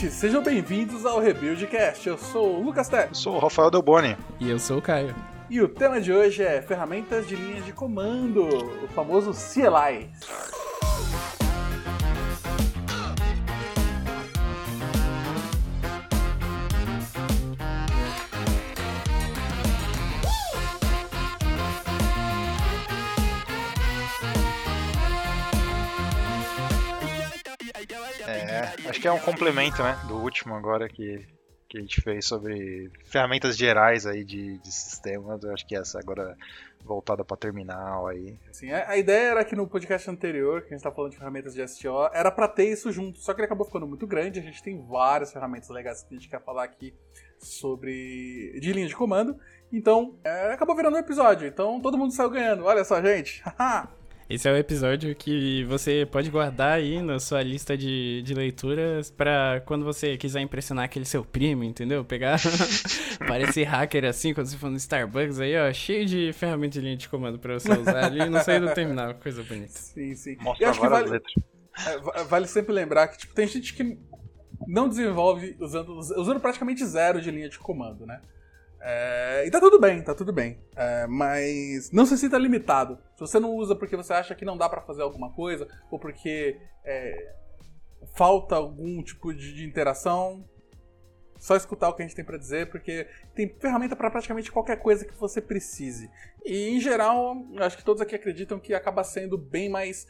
gente, sejam bem-vindos ao Rebuildcast. Eu sou o Lucas Tech. Eu sou o Rafael Delboni. E eu sou o Caio. E o tema de hoje é ferramentas de linha de comando, o famoso CLI. Acho que é um complemento, né, do último agora que, que a gente fez sobre ferramentas gerais aí de, de sistemas. Eu acho que essa agora voltada para terminal aí. Assim, a, ideia era que no podcast anterior, que a gente estava falando de ferramentas de STO, era para ter isso junto, só que ele acabou ficando muito grande. A gente tem várias ferramentas legais que a gente quer falar aqui sobre de linha de comando. Então, é, acabou virando um episódio. Então, todo mundo saiu ganhando. Olha só, gente. Esse é o episódio que você pode guardar aí na sua lista de, de leituras para quando você quiser impressionar aquele seu primo, entendeu? Pegar, parecer hacker assim, quando você for no Starbucks aí, ó, cheio de ferramentas de linha de comando para você usar ali e não sair do terminal, coisa bonita. Sim, sim. Mostra várias vale, letras. É, vale sempre lembrar que tipo, tem gente que não desenvolve usando, usando praticamente zero de linha de comando, né? É, e tá tudo bem, tá tudo bem. É, mas não se sinta limitado. Se você não usa porque você acha que não dá para fazer alguma coisa, ou porque é, falta algum tipo de, de, interação, só escutar o que a gente tem para dizer, porque tem ferramenta para praticamente qualquer coisa que você precise. E em geral, acho que todos aqui acreditam que acaba sendo bem mais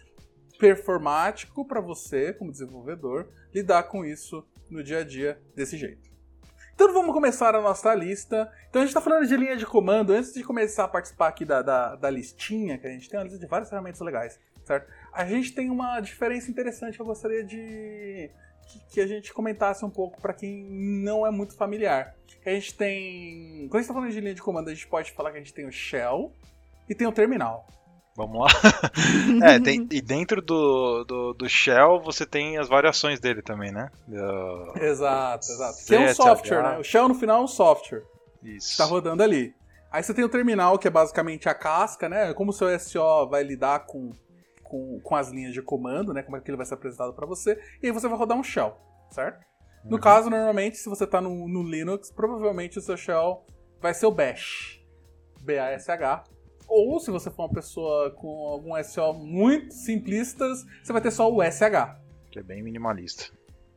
performático para você, como desenvolvedor, lidar com isso no dia a dia desse jeito. Então vamos começar a nossa lista. Então a gente está falando de linha de comando. Antes de começar a participar aqui da, da, da, listinha, que a gente tem uma lista de várias ferramentas legais, certo? A gente tem uma diferença interessante que eu gostaria de que, que a gente comentasse um pouco para quem não é muito familiar. A gente tem. Quando a gente está falando de linha de comando, a gente pode falar que a gente tem o shell e tem o terminal. Vamos lá. é, tem, e dentro do, do, do, Shell você tem as variações dele também, né? Do... Exato, exato. É um software, né? O Shell no final é um software. Isso. Está rodando ali. Aí você tem o terminal, que é basicamente a casca, né? Como o seu SO vai lidar com, com, com as linhas de comando, né? Como é que ele vai ser apresentado para você. E aí você vai rodar um Shell, certo? No uhum. caso, normalmente, se você está no, no Linux, provavelmente o seu Shell vai ser o Bash. B-A-S-H ou se você for uma pessoa com algum SO muito simplistas, você vai ter só o SH. Que é bem minimalista.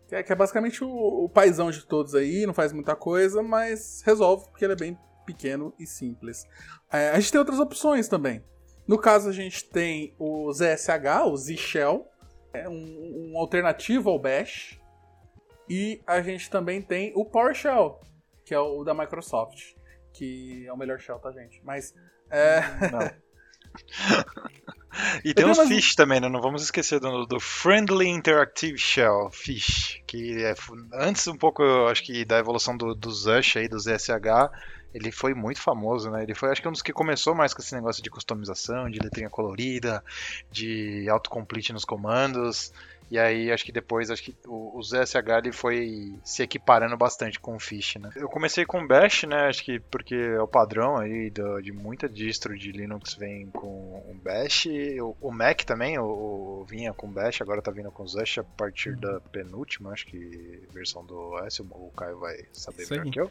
Que é, que é basicamente o, o paizão de todos aí, não faz muita coisa, mas resolve porque ele é bem pequeno e simples. É, a gente tem outras opções também. No caso, a gente tem o ZSH, o Z Shell, é um, um alternativo ao Bash. E a gente também tem o PowerShell, que é o da Microsoft, que é o melhor shell, tá, gente? Mas é. Não. e tem os Fish também, né? Não vamos esquecer do, do, Friendly Interactive Shell, Fish, que é antes um pouco, eu acho que da evolução do, do Zush aí, do ZSH, ele foi muito famoso, né? Ele foi, acho que um dos que começou mais com esse negócio de customização, de letrinha colorida, de autocomplete nos comandos. E aí acho que depois acho que o, o ZSH ele foi se equiparando bastante com o Fish, né? Eu comecei com Bash, né? Acho que porque é o padrão aí do, de muita distro de Linux vem com o Bash. O, o Mac também o, o, vinha com Bash, agora tá vindo com Zush a partir da penúltima, acho que versão do OS, o Caio vai saber melhor que eu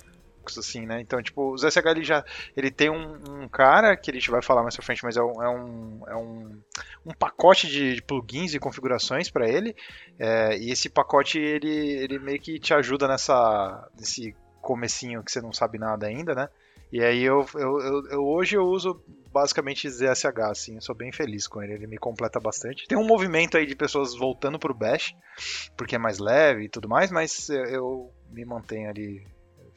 assim, né? Então, tipo, o ZSH ele já ele tem um, um, cara que a gente vai falar mais pra frente, mas é um, é um, é um, um pacote de, de plugins e configurações para ele. É, e esse pacote ele, ele meio que te ajuda nessa nesse comecinho que você não sabe nada ainda, né? E aí eu, eu, eu, eu hoje eu uso basicamente ZSH, assim, eu sou bem feliz com ele, ele me completa bastante. Tem um movimento aí de pessoas voltando pro Bash, porque é mais leve e tudo mais, mas eu me mantenho ali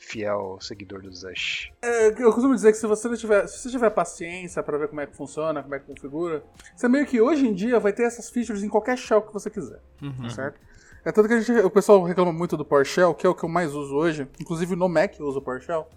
fiel seguidor do Zush. É, eu costumo dizer que se você tiver, se você tiver paciência para ver como é que funciona, como é que configura, você meio que hoje em dia vai ter essas features em qualquer shell que você quiser, uhum. certo? É tanto que a gente, o pessoal reclama muito do PowerShell, que é o que eu mais uso hoje, inclusive no Mac eu uso o PowerShell.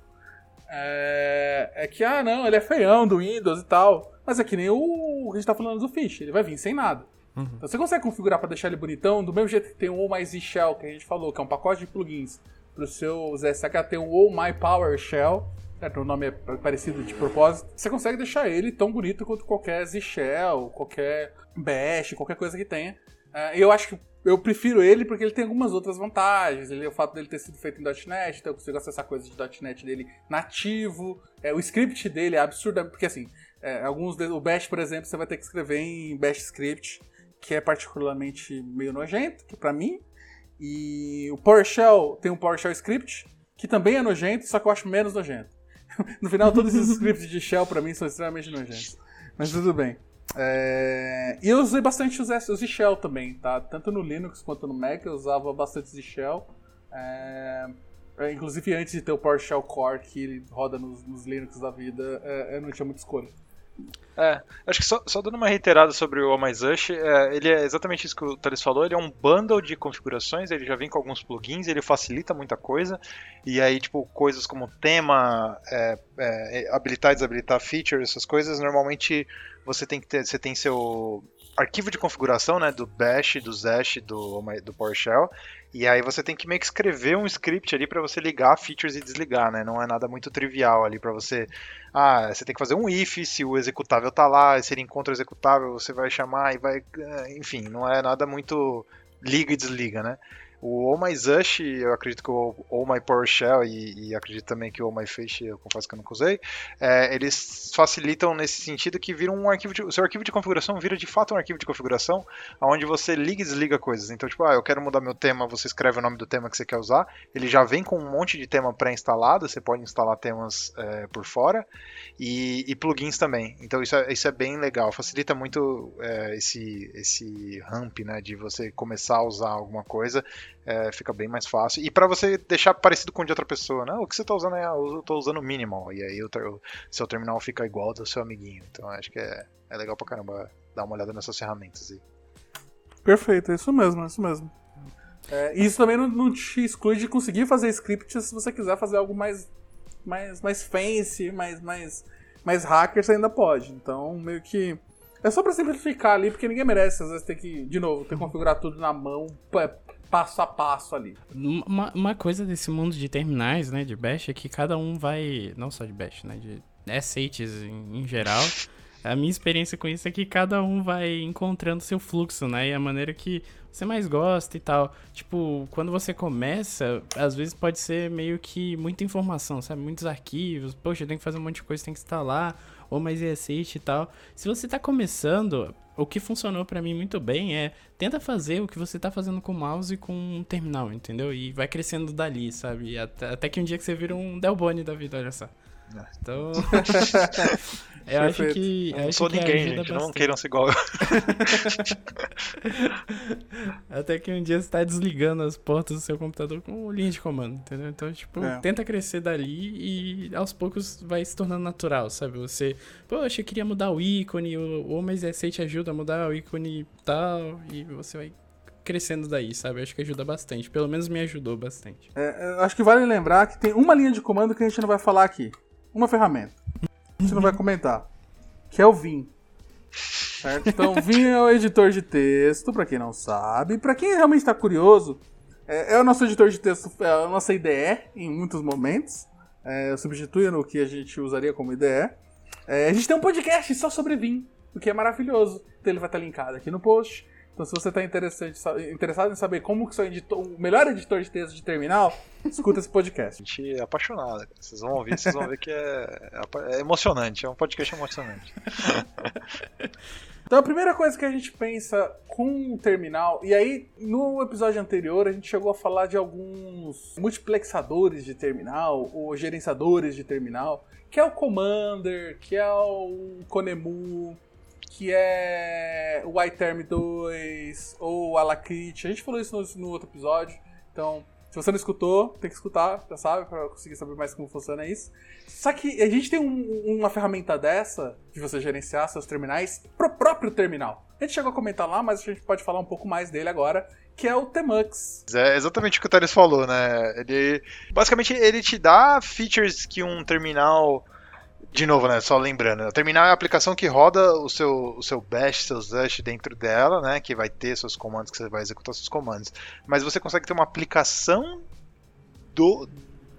É, é que, ah, não, ele é feião do Windows e tal. Mas é que nem o, a gente tá falando do Fish, ele vai vir sem nada. Uhum. Então você consegue configurar para deixar ele bonitão, do mesmo jeito que tem o My Z Shell, que a gente falou, que é um pacote de plugins para o seu ZSH tem o All My Power Shell, certo? o nome é parecido de propósito, você consegue deixar ele tão bonito quanto qualquer Z Shell, qualquer Bash, qualquer coisa que tenha. Uh, eu acho que eu prefiro ele porque ele tem algumas outras vantagens. Ele, o fato dele ter sido feito em .NET, então eu consigo acessar coisas de .NET dele nativo. É, o script dele é absurdo, porque assim, é, alguns de, o Bash, por exemplo, você vai ter que escrever em Bash Script, que é particularmente meio nojento, que para mim. E o PowerShell tem um PowerShell Script, que também é nojento, só que eu acho menos nojento. no final, todos esses scripts de shell para mim são extremamente nojentos. Mas tudo bem. É... E eu usei bastante os, os Shell também, tá? Tanto no Linux quanto no Mac eu usava bastante os Shell. É... é inclusive antes de ter o PowerShell Core que roda nos, nos Linux da vida, é, eu não tinha muita escolha. É, acho que só, só, dando uma reiterada sobre o OMyZush, é, ele é exatamente isso que o Thales falou, ele é um bundle de configurações, ele já vem com alguns plugins, ele facilita muita coisa, e aí, tipo, coisas como tema, é, é, habilitar e desabilitar features, essas coisas, normalmente você tem que ter, você tem seu arquivo de configuração, né, do Bash, do Zash, do, do PowerShell, e aí você tem que meio que escrever um script ali para você ligar features e desligar, né? Não é nada muito trivial ali para você. Ah, você tem que fazer um if, se o executável tá lá, se ele encontra o executável, você vai chamar e vai, enfim, não é nada muito liga e desliga, né? O Oh My Zush, eu acredito que o Oh My PowerShell e, e acredito também que o Oh My Fish, eu confesso que eu nunca usei, é, eles facilitam nesse sentido que viram um arquivo de, o seu arquivo de configuração vira de fato um arquivo de configuração onde você liga e desliga coisas. Então, tipo, ah, eu quero mudar meu tema, você escreve o nome do tema que você quer usar, ele já vem com um monte de tema pré-instalado, você pode instalar temas é, por fora e, e, plugins também. Então isso é, isso é bem legal, facilita muito é, esse, esse ramp, né, de você começar a usar alguma coisa é, fica bem mais fácil. E para você deixar parecido com o de outra pessoa, né? O que você tá usando é, eu tô usando minimal, e aí o, o seu terminal fica igual ao do seu amiguinho. Então acho que é, é legal pra caramba dar uma olhada nessas ferramentas aí. Perfeito, é isso mesmo, é isso mesmo. É, isso também não, não, te exclui de conseguir fazer scripts se você quiser fazer algo mais, mais, mais fancy, mais, mais, mais hacker, você ainda pode. Então, meio que. É só pra simplificar ali, porque ninguém merece, às vezes, ter que, de novo, ter que configurar tudo na mão, passo a passo ali. Uma, uma coisa desse mundo de terminais, né, de Bash, é que cada um vai, não só de Bash, né, de SATs em, em geral, a minha experiência com isso é que cada um vai encontrando seu fluxo, né, e a maneira que você mais gosta e tal. Tipo, quando você começa, às vezes pode ser meio que muita informação, sabe, muitos arquivos, poxa, tem que fazer um monte de coisa, tem que instalar, ou mais ESH e tal. Se você tá começando, o que funcionou para mim muito bem é tenta fazer o que você tá fazendo com o mouse e com um terminal, entendeu? E vai crescendo dali, sabe? Até, até que um dia que você vira um Delbone da vida, olha só. Então. eu acho que. Eu não sou ninguém, gente. Não queiram ser igual. Até que um dia você tá desligando as portas do seu computador com linha de comando, entendeu? Então, tipo, é. tenta crescer dali e aos poucos vai se tornando natural, sabe? Você, poxa, eu queria mudar o ícone, o Homens S te ajuda a mudar o ícone e tal, e você vai crescendo daí, sabe? Eu acho que ajuda bastante. Pelo menos me ajudou bastante. É, acho que vale lembrar que tem uma linha de comando que a gente não vai falar aqui uma ferramenta. A gente não vai comentar. Que é o Vim. Certo? Então, Vim é o editor de texto, para quem não sabe. Para quem realmente está curioso, é, é, o nosso editor de texto, é a nossa IDE em muitos momentos. É, substitui no que a gente usaria como IDE. É, a gente tem um podcast só sobre Vim, o que é maravilhoso. Então ele vai estar linkado aqui no post. Então, se você está interessado em saber como que sou editor, o melhor editor de texto de terminal, escuta esse podcast. A gente é apaixonado. Vocês vão ouvir, vocês vão ver que é, é emocionante. É um podcast emocionante. Então a primeira coisa que a gente pensa com o terminal, e aí no episódio anterior a gente chegou a falar de alguns multiplexadores de terminal, ou gerenciadores de terminal, que é o Commander, que é o Konemu, que é o iTerm 2 ou o Alacrity. A gente falou isso no, no, outro episódio, então se você não escutou, tem que escutar, já sabe, para conseguir saber mais como funciona isso. Só que a gente tem um, uma ferramenta dessa de você gerenciar seus terminais pro próprio terminal. A gente chegou a comentar lá, mas a gente pode falar um pouco mais dele agora, que é o Temux. É exatamente o que o Thales falou, né? Ele basicamente ele te dá features que um terminal de novo, né? Só lembrando, o terminal é a aplicação que roda o seu, o seu bash, seus dash dentro dela, né? Que vai ter seus comandos, que você vai executar seus comandos. Mas você consegue ter uma aplicação do,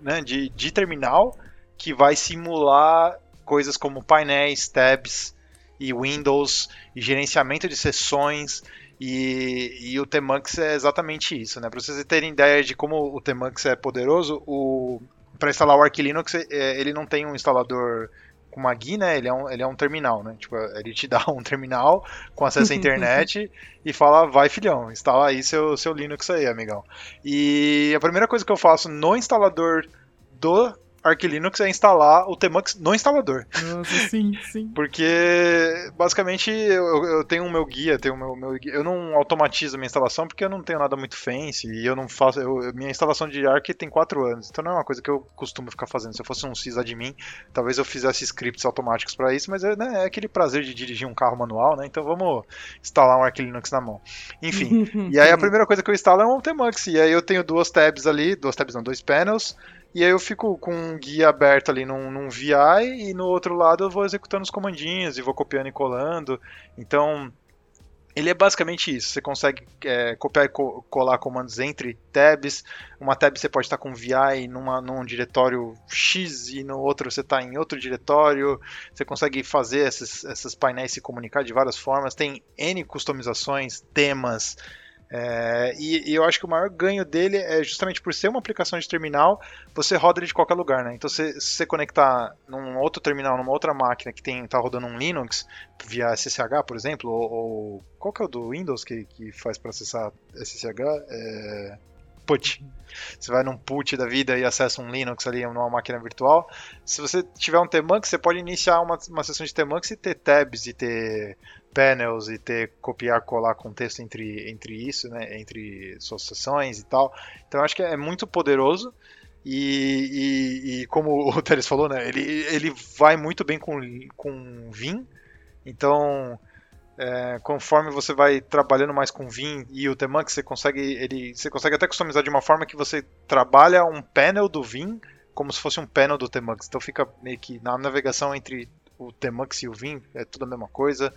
né, de, de terminal que vai simular coisas como painéis, tabs e Windows e gerenciamento de sessões E, e o Tmux é exatamente isso, né? Para vocês terem ideia de como o Tmux é poderoso, o para instalar o Arch Linux, é, ele não tem um instalador com uma GUI, né? Ele é um, ele é um terminal, né? Tipo, ele te dá um terminal com acesso à internet e fala, vai filhão, instala aí seu, seu Linux aí, amigão. E a primeira coisa que eu faço no instalador do Arch Linux é instalar o Tmux no instalador. Nossa, sim, sim. porque basicamente eu, eu tenho o meu guia, tenho o meu, meu, eu não automatizo a minha instalação porque eu não tenho nada muito fancy e eu não faço, eu, minha instalação de Arch tem 4 anos, então não é uma coisa que eu costumo ficar fazendo. Se eu fosse um sysadmin, talvez eu fizesse scripts automáticos para isso, mas é, né, é, aquele prazer de dirigir um carro manual, né? Então vamos instalar um Arch Linux na mão. Enfim, e aí a primeira coisa que eu instalo é um Tmux e aí eu tenho duas tabs ali, duas tabs não, dois panels e aí eu fico com um guia aberto ali num, num VI e no outro lado eu vou executando os comandinhos e vou copiando e colando. Então, ele é basicamente isso. Você consegue é, copiar e co colar comandos entre tabs. Uma tab você pode estar com VI numa, num diretório X e no outro você está em outro diretório. Você consegue fazer esses, esses painéis se comunicar de várias formas. Tem N customizações, temas. É, e, e, eu acho que o maior ganho dele é justamente por ser uma aplicação de terminal, você roda ele de qualquer lugar, né? Então, se, você conectar num outro terminal, numa outra máquina que tem, tá rodando um Linux via SSH, por exemplo, ou, ou qual que é o do Windows que, que faz para acessar SSH? É, put. Você vai num put da vida e acessa um Linux ali numa máquina virtual. Se você tiver um Tmux, você pode iniciar uma, uma sessão de Tmux e ter tabs e ter panels e ter copiar colar contexto entre, entre isso, né, entre suas sessões e tal. Então acho que é muito poderoso e, e, e como o Teres falou, né, ele, ele vai muito bem com, com Vim. Então é, conforme você vai trabalhando mais com Vim e o Tmux, você consegue ele, você consegue até customizar de uma forma que você trabalha um panel do Vim como se fosse um panel do Tmux. Então fica meio que na navegação entre o Tmux e o Vim, é tudo a mesma coisa.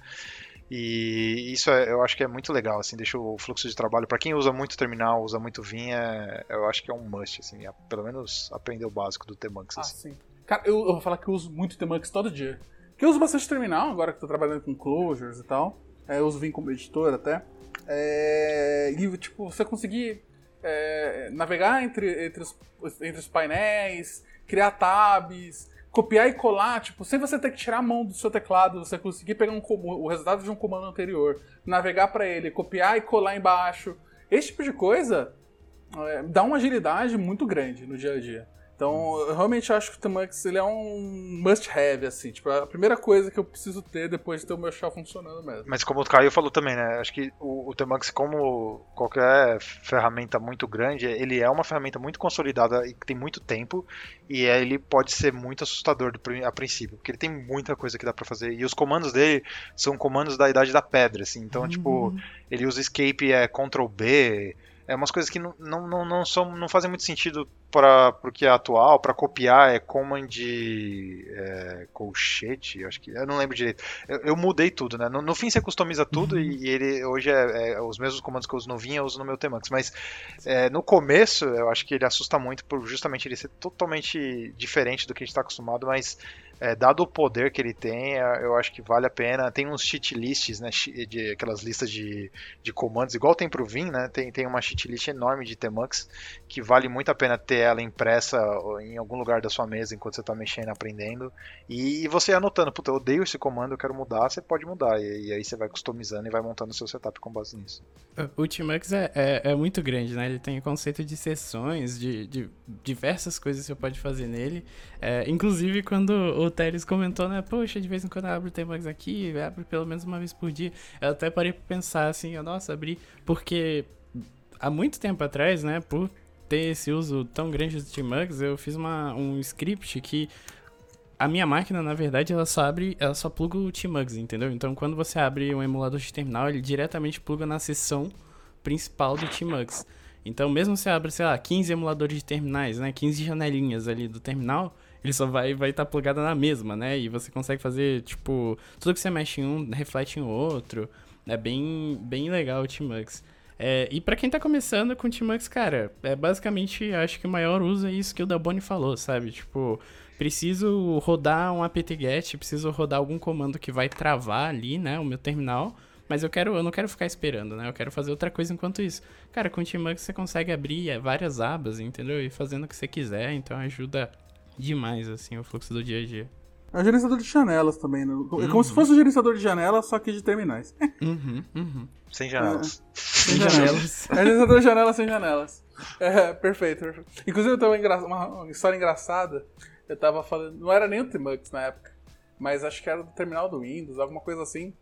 E isso é, eu acho que é muito legal, assim, deixa o fluxo de trabalho para quem usa muito terminal, usa muito Vim, é, eu acho que é um must, assim, é, pelo menos aprender o básico do Tmux. Ah, assim. sim. Cara, eu, eu, vou falar que eu uso muito Tmux todo dia. Que eu uso bastante terminal, agora que estou trabalhando com closures e tal. É, eu uso Vim como editor até. É, e, tipo, você conseguir é, navegar entre, entre, os, entre os painéis, criar tabs, copiar e colar, tipo, sem você ter que tirar a mão do seu teclado, você conseguir pegar um, o resultado de um comando anterior, navegar para ele, copiar e colar embaixo. Esse tipo de coisa é, dá uma agilidade muito grande no dia a dia. Então, eu realmente acho que o Tmux ele é um must-have, assim. Tipo, a primeira coisa que eu preciso ter depois de ter o meu shell funcionando mesmo. Mas como o Caio falou também, né? Acho que o, o Tmux, como qualquer ferramenta muito grande, ele é uma ferramenta muito consolidada e que tem muito tempo. E ele pode ser muito assustador a princípio, porque ele tem muita coisa que dá para fazer. E os comandos dele são comandos da idade da pedra, assim. Então, tipo, uhum. tipo, ele usa escape, é Ctrl B é umas coisas que não, não, não, não, são, não fazem muito sentido para o que é atual, para copiar é command é, colchete, acho que eu não lembro direito. Eu, eu mudei tudo, né? No, no, fim você customiza tudo uhum. e, ele hoje é, é, os mesmos comandos que eu uso no Vim eu uso no meu Tmux, mas é, no começo eu acho que ele assusta muito por justamente ele ser totalmente diferente do que a gente está acostumado, mas é, dado o poder que ele tem, é, eu acho que vale a pena. Tem uns cheat lists, né? De, aquelas listas de, de comandos, igual tem pro Vim, né? Tem, tem uma cheat list enorme de Tmux que vale muito a pena ter ela impressa em algum lugar da sua mesa enquanto você está mexendo, aprendendo. E, e, você anotando, puta, eu odeio esse comando, eu quero mudar, você pode mudar. E, e aí você vai customizando e vai montando o seu setup com base nisso. O Tmux é, é, é, muito grande, né? Ele tem o conceito de sessões, de, de diversas coisas que você pode fazer nele. É, inclusive quando o Teres comentou, né? Poxa, de vez em quando eu abro o Tmax aqui, abro pelo menos uma vez por dia. Eu até parei pra pensar assim, nossa, abri. Porque há muito tempo atrás, né? Por ter esse uso tão grande do Tmax, eu fiz uma, um script que a minha máquina, na verdade, ela só abre, ela só pluga o Tmugs, entendeu? Então, quando você abre um emulador de terminal, ele diretamente pluga na seção principal do Tmugs. Então, mesmo você abre, sei lá, 15 emuladores de terminais, né, 15 janelinhas ali do terminal, ele só vai vai estar tá plugado na mesma, né? E você consegue fazer, tipo, tudo que você mexe em um reflete em outro. É bem, bem legal o Tmux. É, e para quem tá começando com o Tmux, cara, é basicamente, acho que o maior uso é isso que o Daboni falou, sabe? Tipo, preciso rodar um apt-get, preciso rodar algum comando que vai travar ali, né, o meu terminal Mas eu quero, eu não quero ficar esperando, né? Eu quero fazer outra coisa enquanto isso. Cara, com o Tmux você consegue abrir é, várias abas, entendeu? E fazendo o que você quiser, então ajuda demais, assim, o fluxo do dia a dia. É um gerenciador de janelas também, né? É como se fosse um gerenciador de janelas, só que de terminais. Uhum, uhum. Sem janelas. Sem janelas. É um gerenciador de janelas sem janelas. É, perfeito, perfeito. Inclusive, eu tenho uma, engra- uma história engraçada. Eu tava falando. Não era nem o Tmux na época, mas acho que era do terminal do Windows, alguma coisa assim.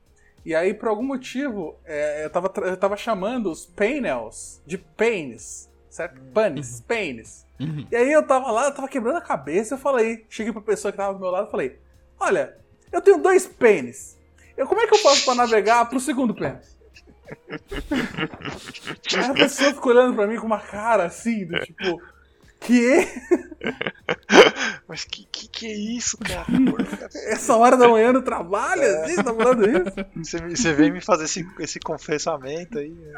E aí, por algum motivo, é, eu, tava, tra- eu tava chamando os painels de panes, certo? Panes, panes. Uhum. E aí eu tava lá, eu tava quebrando a cabeça, eu falei, cheguei pra pessoa que tava do meu lado e falei, olha, eu tenho dois pênis. Eu, como é que eu faço pra navegar pro segundo pênis? aí a pessoa ficou olhando pra mim com uma cara assim, do tipo, que? Mas que, que que é isso, cara? Essa hora da manhã no trabalho? Assim, tá falando isso? Você, você vem me fazer esse, esse confessamento aí. né?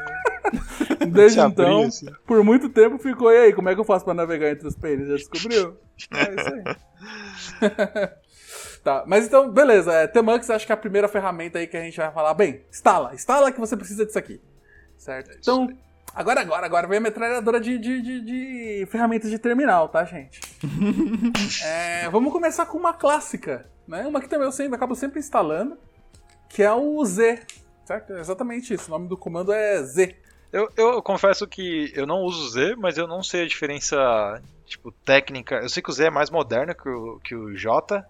Desde abrir, então, assim. por muito tempo ficou, e aí, como é que eu faço pra navegar entre os pênis? Já descobriu? É isso aí. tá, mas então, beleza. É, Tmux acho que é a primeira ferramenta aí que a gente vai falar. Bem, instala. Instala que você precisa disso aqui. Certo? Então, agora, agora, agora vem a metralhadora de, de, de, de ferramentas de terminal, tá, gente? É, vamos começar com uma clássica, né? Uma que também eu sempre, acabo sempre instalando, que é o Z. Certo? É exatamente isso. O nome do comando é Z. Eu, eu confesso que eu não uso Z, mas eu não sei a diferença tipo, técnica. Eu sei que o Z é mais moderno que o, que o J,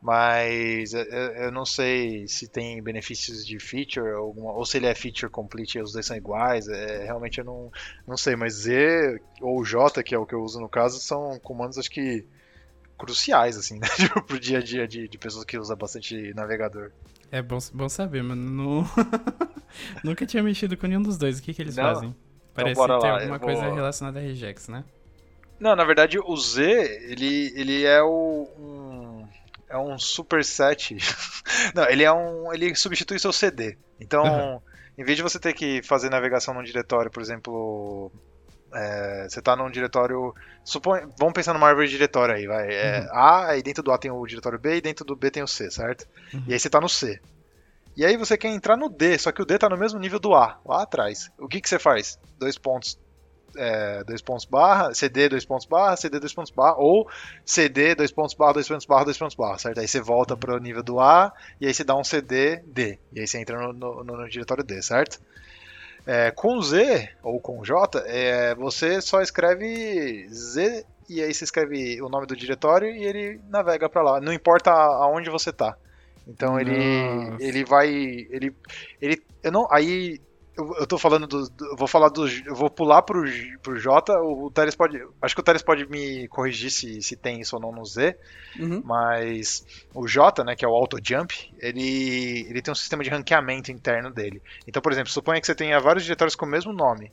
mas eu, eu não sei se tem benefícios de feature alguma, ou se ele é feature complete e os dois são iguais. É, realmente eu não, não sei, mas Z ou J, que é o que eu uso no caso, são comandos acho que cruciais assim, né? Tipo, pro dia a dia de, de pessoas que usam bastante navegador. É bom, bom saber, mano. Nunca tinha mexido com nenhum dos dois. O que, que eles Não. fazem? Parece bora ter lá, alguma eu coisa vou- relacionada a regex, né? Não, na verdade o Z, ele, ele é o, um, é um superset. Não, ele é um, ele substitui seu CD. Então, Aham. em vez de você ter que fazer navegação num diretório, por exemplo, é, você está num diretório, supõe, vamos pensar numa árvore de diretório aí, vai, é, A, aí dentro do A tem o diretório B e dentro do B tem o C, certo? E aí você está no C. E aí você quer entrar no D, só que o D está no mesmo nível do A, lá atrás. O que, que você faz? Dois pontos é, dois pontos barra, CD dois pontos barra, CD dois pontos barra, ou CD dois pontos barra, dois pontos barra, dois pontos barra, certo? Aí você volta para o nível do A e aí você dá um CD D, e aí você entra no, no- no diretório D, certo? É, com Z ou com J, é, você só escreve Z e aí você escreve o nome do diretório e ele navega para lá, não importa aonde você tá. Então ele Nossa. ele vai ele ele eu não aí eu, eu tô falando do, do- vou falar do eu vou pular pro, pro J, o, o Teres pode acho que o Teres pode me corrigir se, se tem isso ou não no Z, Uhum. mas o J, né, que é o auto jump, ele ele tem um sistema de ranqueamento interno dele. Então, por exemplo, suponha que você tenha vários diretórios com o mesmo nome.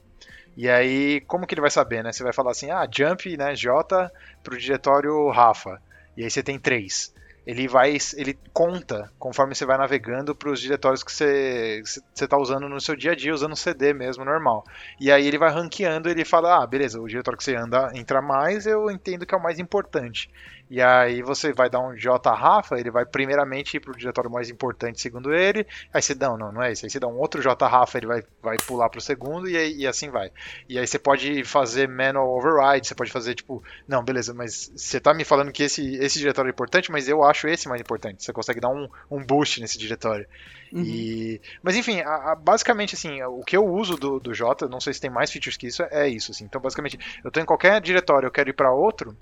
E aí, como que ele vai saber, né? Você vai falar assim, ah, jump, né, J pro diretório Rafa. E aí você tem três. Ele vai, ele conta conforme você vai navegando para os diretórios que você está usando no seu dia a dia, usando CD mesmo, normal. E aí ele vai ranqueando, ele fala, ah, beleza, o diretório que você anda entra mais, eu entendo que é o mais importante. E aí você vai dar um J Rafa, ele vai primeiramente ir pro diretório mais importante, segundo ele. Aí você dá, não, não é isso. Aí você dá um outro J Rafa, ele vai, vai pular pro segundo e, aí- e assim vai. E aí você pode fazer manual override, você pode fazer tipo, não, beleza, mas você tá me falando que esse, esse diretório é importante, mas eu acho esse mais importante. Você consegue dar um, um boost nesse diretório. Uhum. E, mas enfim, a- a- basicamente assim, o que eu uso do, do J, não sei se tem mais features que isso, é isso. Assim. Então, basicamente, eu tô em qualquer diretório, eu quero ir para outro,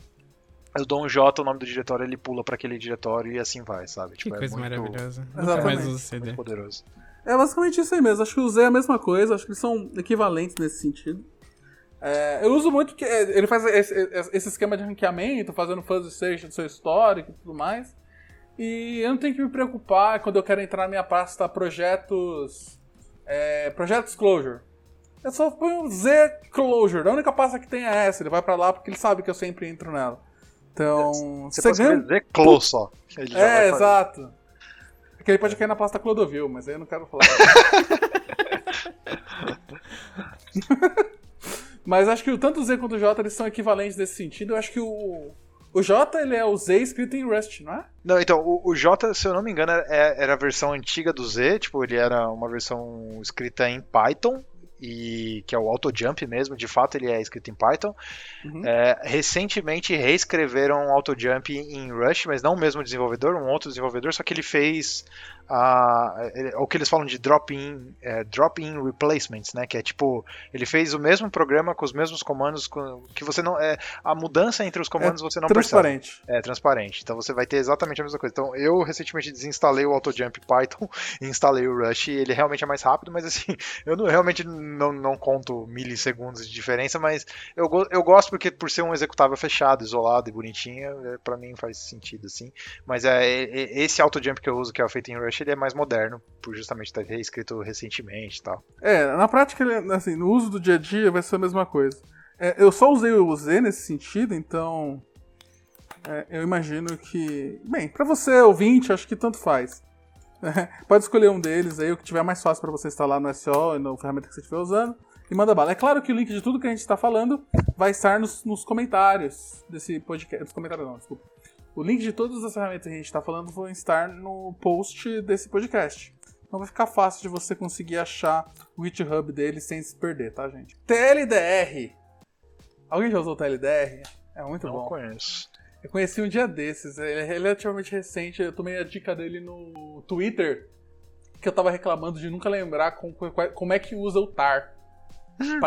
eu dou um J, o nome do diretório, ele pula para aquele diretório e assim vai, sabe? Que Tipo, coisa é muito, maravilhosa. Exatamente. mais uso CD. muito poderoso. É basicamente isso aí mesmo. Acho que o Z é a mesma coisa, acho que eles são equivalentes nesse sentido. É, eu uso muito que é, ele faz esse, esse esquema de ranqueamento, fazendo fuzzy search do seu histórico e tudo mais. E eu não tenho que me preocupar quando eu quero entrar na minha pasta projetos. É, projetos closure. Eu só ponho Z closure. A única pasta que tem é essa. Ele vai pra lá porque ele sabe que eu sempre entro nela. Então. Você você pode ganha- escrever close só. É, exato. Porque ele pode cair na pasta Clodovil, mas aí eu não quero falar. mas acho que o tanto o Z quanto o J eles são equivalentes nesse sentido. Eu acho que o, O J, ele é o Z escrito em Rust, não é? Não, então, o, o J, se eu não me engano, é- era a versão antiga do Z, tipo, ele era uma versão escrita em Python, e que é o AutoJump mesmo, de fato ele é escrito em Python. Uhum. É, recentemente reescreveram o AutoJump em Rush, mas não o mesmo desenvolvedor, um outro desenvolvedor, só que ele fez a, ele- o que eles falam de drop-in é, drop-in replacements, né? Que é tipo, ele fez o mesmo programa com os mesmos comandos com- que você não é a mudança entre os comandos você não percebe. Transparente. É transparente. Então você vai ter exatamente a mesma coisa. Então eu recentemente desinstalei o AutoJump Python e instalei o Rush. E ele realmente é mais rápido, mas assim, eu não- realmente não, não conto milissegundos de diferença, mas eu, eu gosto porque por ser um executável fechado, isolado e bonitinho, é, pra mim faz sentido assim. Mas é, é- é- esse AutoJump que eu uso, que é feito em Rush, ele é mais moderno, por justamente ter reescrito recentemente e tal. É, na prática, ele, assim, no uso do dia a dia vai ser a mesma coisa. É, eu só usei o Z nesse sentido, então. é, eu imagino que. Bem, pra você, ouvinte, acho que tanto faz. Pode escolher um deles aí, o que tiver mais fácil pra você instalar no SO e na ferramenta que você estiver usando. E manda bala. É claro que o link de tudo que a gente está falando vai estar nos, nos comentários desse podcast. Nos comentários não, desculpa. O link de todas as ferramentas que a gente está falando vão estar no post desse podcast. Então vai ficar fácil de você conseguir achar o GitHub dele sem se perder, tá, gente? TLDR. Alguém já usou o TLDR? É muito Não bom. conheço. Eu conheci um dia desses, ele é relativamente recente, eu tomei a dica dele no Twitter, que eu tava reclamando de nunca lembrar como, como é que usa o tar.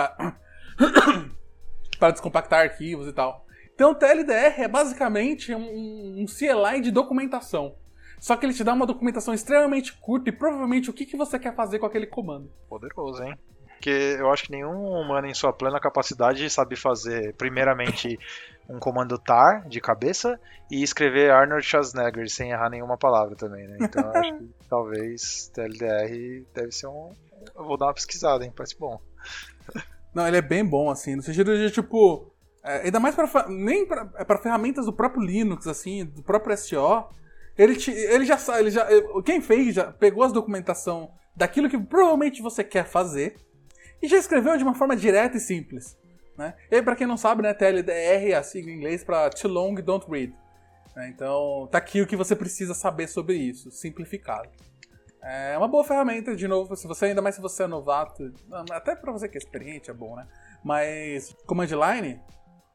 Para descompactar arquivos e tal. Então o TLDR é basicamente um, um CLI de documentação. Só que ele te dá uma documentação extremamente curta e provavelmente o que, que você quer fazer com aquele comando. Poderoso, hein? Porque eu acho que nenhum humano em sua plena capacidade sabe fazer, primeiramente, um comando tar de cabeça e escrever Arnold Schwarzenegger sem errar nenhuma palavra também, né? Então eu acho que talvez TLDR deve ser um. Eu vou dar uma pesquisada, hein? Parece bom. Não, ele é bem bom, assim, no sentido de, tipo. É, ainda mais para nem para é, ferramentas do próprio Linux, assim, do próprio SO. Ele, te, ele já ele já. Quem fez já pegou as documentação daquilo que provavelmente você quer fazer e já escreveu de uma forma direta e simples. Né? E pra quem não sabe, né, TLDR é a sigla em inglês para Too Long Don't Read. Né? Então, tá aqui o que você precisa saber sobre isso, simplificado. É uma boa ferramenta, de novo, se você ainda mais se você é novato, até pra você que é experiente é bom, né? Mas Command Line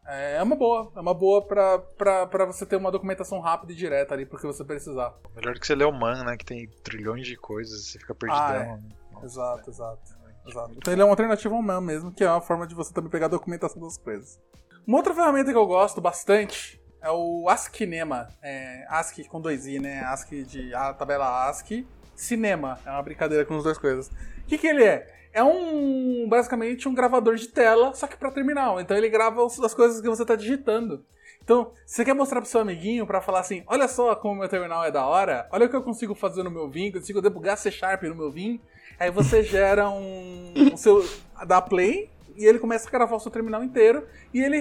é uma boa, é uma boa pra, pra, pra você ter uma documentação rápida e direta ali porque você precisar. Melhor do que você ler o Man, né? Que tem trilhões de coisas, você fica perdidão. Ah, é. Exato, exato. Exato. Então ele é uma alternativa ao Man mesmo, que é uma forma de você também pegar a documentação das coisas. Uma outra ferramenta que eu gosto bastante é o ASCII-Nema. É, ASCII com dois i, né? ASCII de a tabela ASCII. Cinema. É uma brincadeira com as duas coisas. O que, que ele é? É um basicamente um gravador de tela, só que para terminal. Então ele grava as coisas que você tá digitando. Então, você quer mostrar pro seu amiguinho pra falar assim, olha só como meu terminal é da hora, olha o que eu consigo fazer no meu Vim, consigo debugar C Sharp no meu Vim. Aí você gera um, o seu dá play e ele começa a gravar o seu terminal inteiro e ele,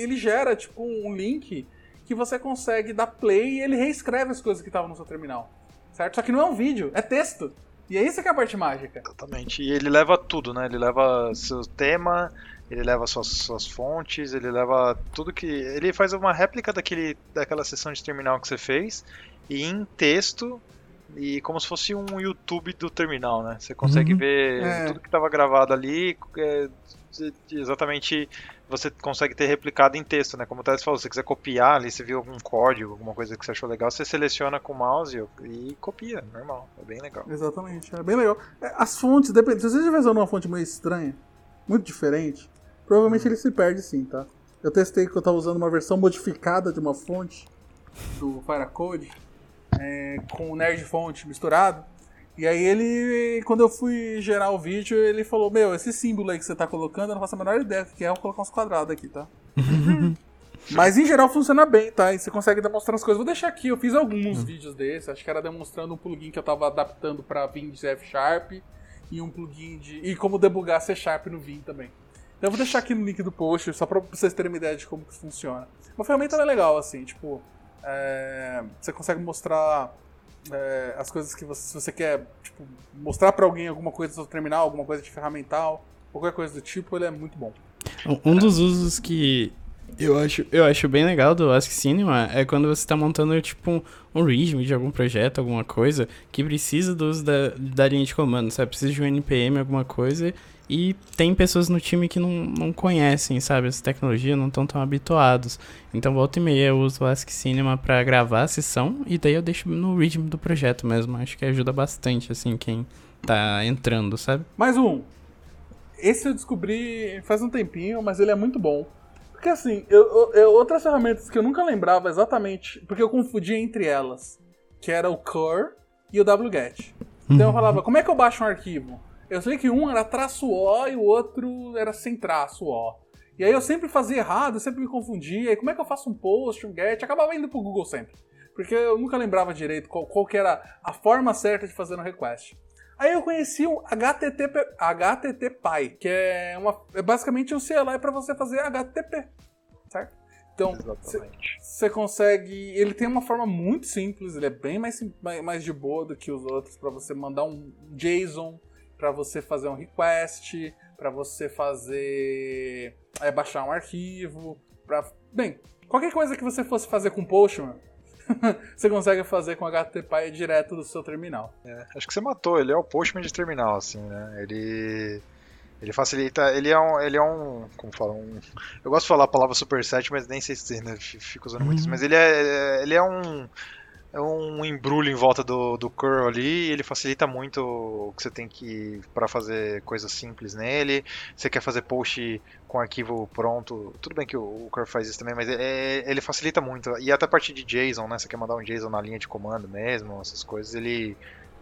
ele gera tipo um link que você consegue dar play e ele reescreve as coisas que estavam no seu terminal. Certo? Só que não é um vídeo, é texto. E é isso que é a parte mágica. Exatamente. E ele leva tudo, né? Ele leva seu tema, ele leva suas, suas fontes, ele leva tudo que. Ele faz uma réplica daquele, daquela sessão de terminal que você fez, e em texto, e como se fosse um YouTube do terminal, né? Você consegue Uhum. ver É. tudo que estava gravado ali, é, exatamente. Você consegue ter replicado em texto, né? Como o Thales falou, se você quiser copiar ali, você viu algum código, alguma coisa que você achou legal, você seleciona com o mouse e, e copia, normal. É bem legal. Exatamente, é bem legal. É, As fontes, depende, se você estiver usando uma fonte meio estranha, muito diferente, provavelmente ele se perde sim, tá? Eu testei que eu tava usando uma versão modificada de uma fonte do Firecode é, com o Nerd Fonte misturado. E aí ele, quando eu fui gerar o vídeo, ele falou, meu, esse símbolo aí que você tá colocando, eu não faço a menor ideia que é, eu vou colocar uns quadrados aqui, tá? Mas em geral funciona bem, tá? E você consegue demonstrar as coisas. Vou deixar aqui, eu fiz alguns vídeos desses. Acho que era demonstrando um plugin que eu tava adaptando pra Vim de F Sharp e um plugin de. E como debugar C Sharp no Vim também. Então eu vou deixar aqui no link do post, só pra vocês terem uma ideia de como que funciona. Uma ferramenta é legal, assim, tipo. é, você consegue mostrar é, as coisas que você, se você quer, tipo, mostrar pra alguém alguma coisa do terminal, alguma coisa de ferramental, qualquer coisa do tipo, ele é muito bom. Um- dos usos que Eu acho, eu acho bem legal do Ask Cinema é quando você está montando tipo um, um README de algum projeto, alguma coisa, que precisa do uso da, da linha de comando, sabe? Precisa de um NPM, alguma coisa, e tem pessoas no time que não, não conhecem, sabe, essa tecnologia, não estão tão habituados. Então, volta e meia eu uso o Ask Cinema para gravar a sessão, e daí eu deixo no README do projeto mesmo. Acho que ajuda bastante, assim, quem tá entrando, sabe? Mais um. Esse eu descobri faz um tempinho, mas ele é muito bom. Porque assim, eu, eu, outras ferramentas que eu nunca lembrava exatamente, porque eu confundia entre elas, que era o cur e o wget. Então eu uhum. falava, como é que eu baixo um arquivo? Eu sei que um era traço O e o outro era sem traço O. E aí eu sempre fazia errado, eu sempre me confundia. E como é que eu faço um post, um get? Acabava indo pro Google sempre. Porque eu nunca lembrava direito qual, qual que era a forma certa de fazer um request. Aí eu conheci o HTTP, HTTPy, que é, uma, é basicamente um CLI para você fazer HTTP, certo? Então, você consegue. Ele tem uma forma muito simples, ele é bem mais, mais de boa do que os outros, para você mandar um JSON, para você fazer um request, para você fazer. É, baixar um arquivo. Pra, bem, qualquer coisa que você fosse fazer com Postman, você consegue fazer com HTTP direto do seu terminal. É, acho que você matou, ele é o Postman de terminal, assim, né? Ele. Ele facilita. Ele é um. Ele é um. Como fala? Um, eu gosto de falar a palavra superset, mas nem sei se né, fico usando uhum. muito isso. Mas ele é. Ele é um é um embrulho em volta do, do curl ali, ele facilita muito o que você tem que para fazer coisas simples nele. Você quer fazer post com arquivo pronto, tudo bem que o, o curl faz isso também, mas é, ele facilita muito. E até a partir de JSON, né? Você quer mandar um JSON na linha de comando mesmo, essas coisas, ele,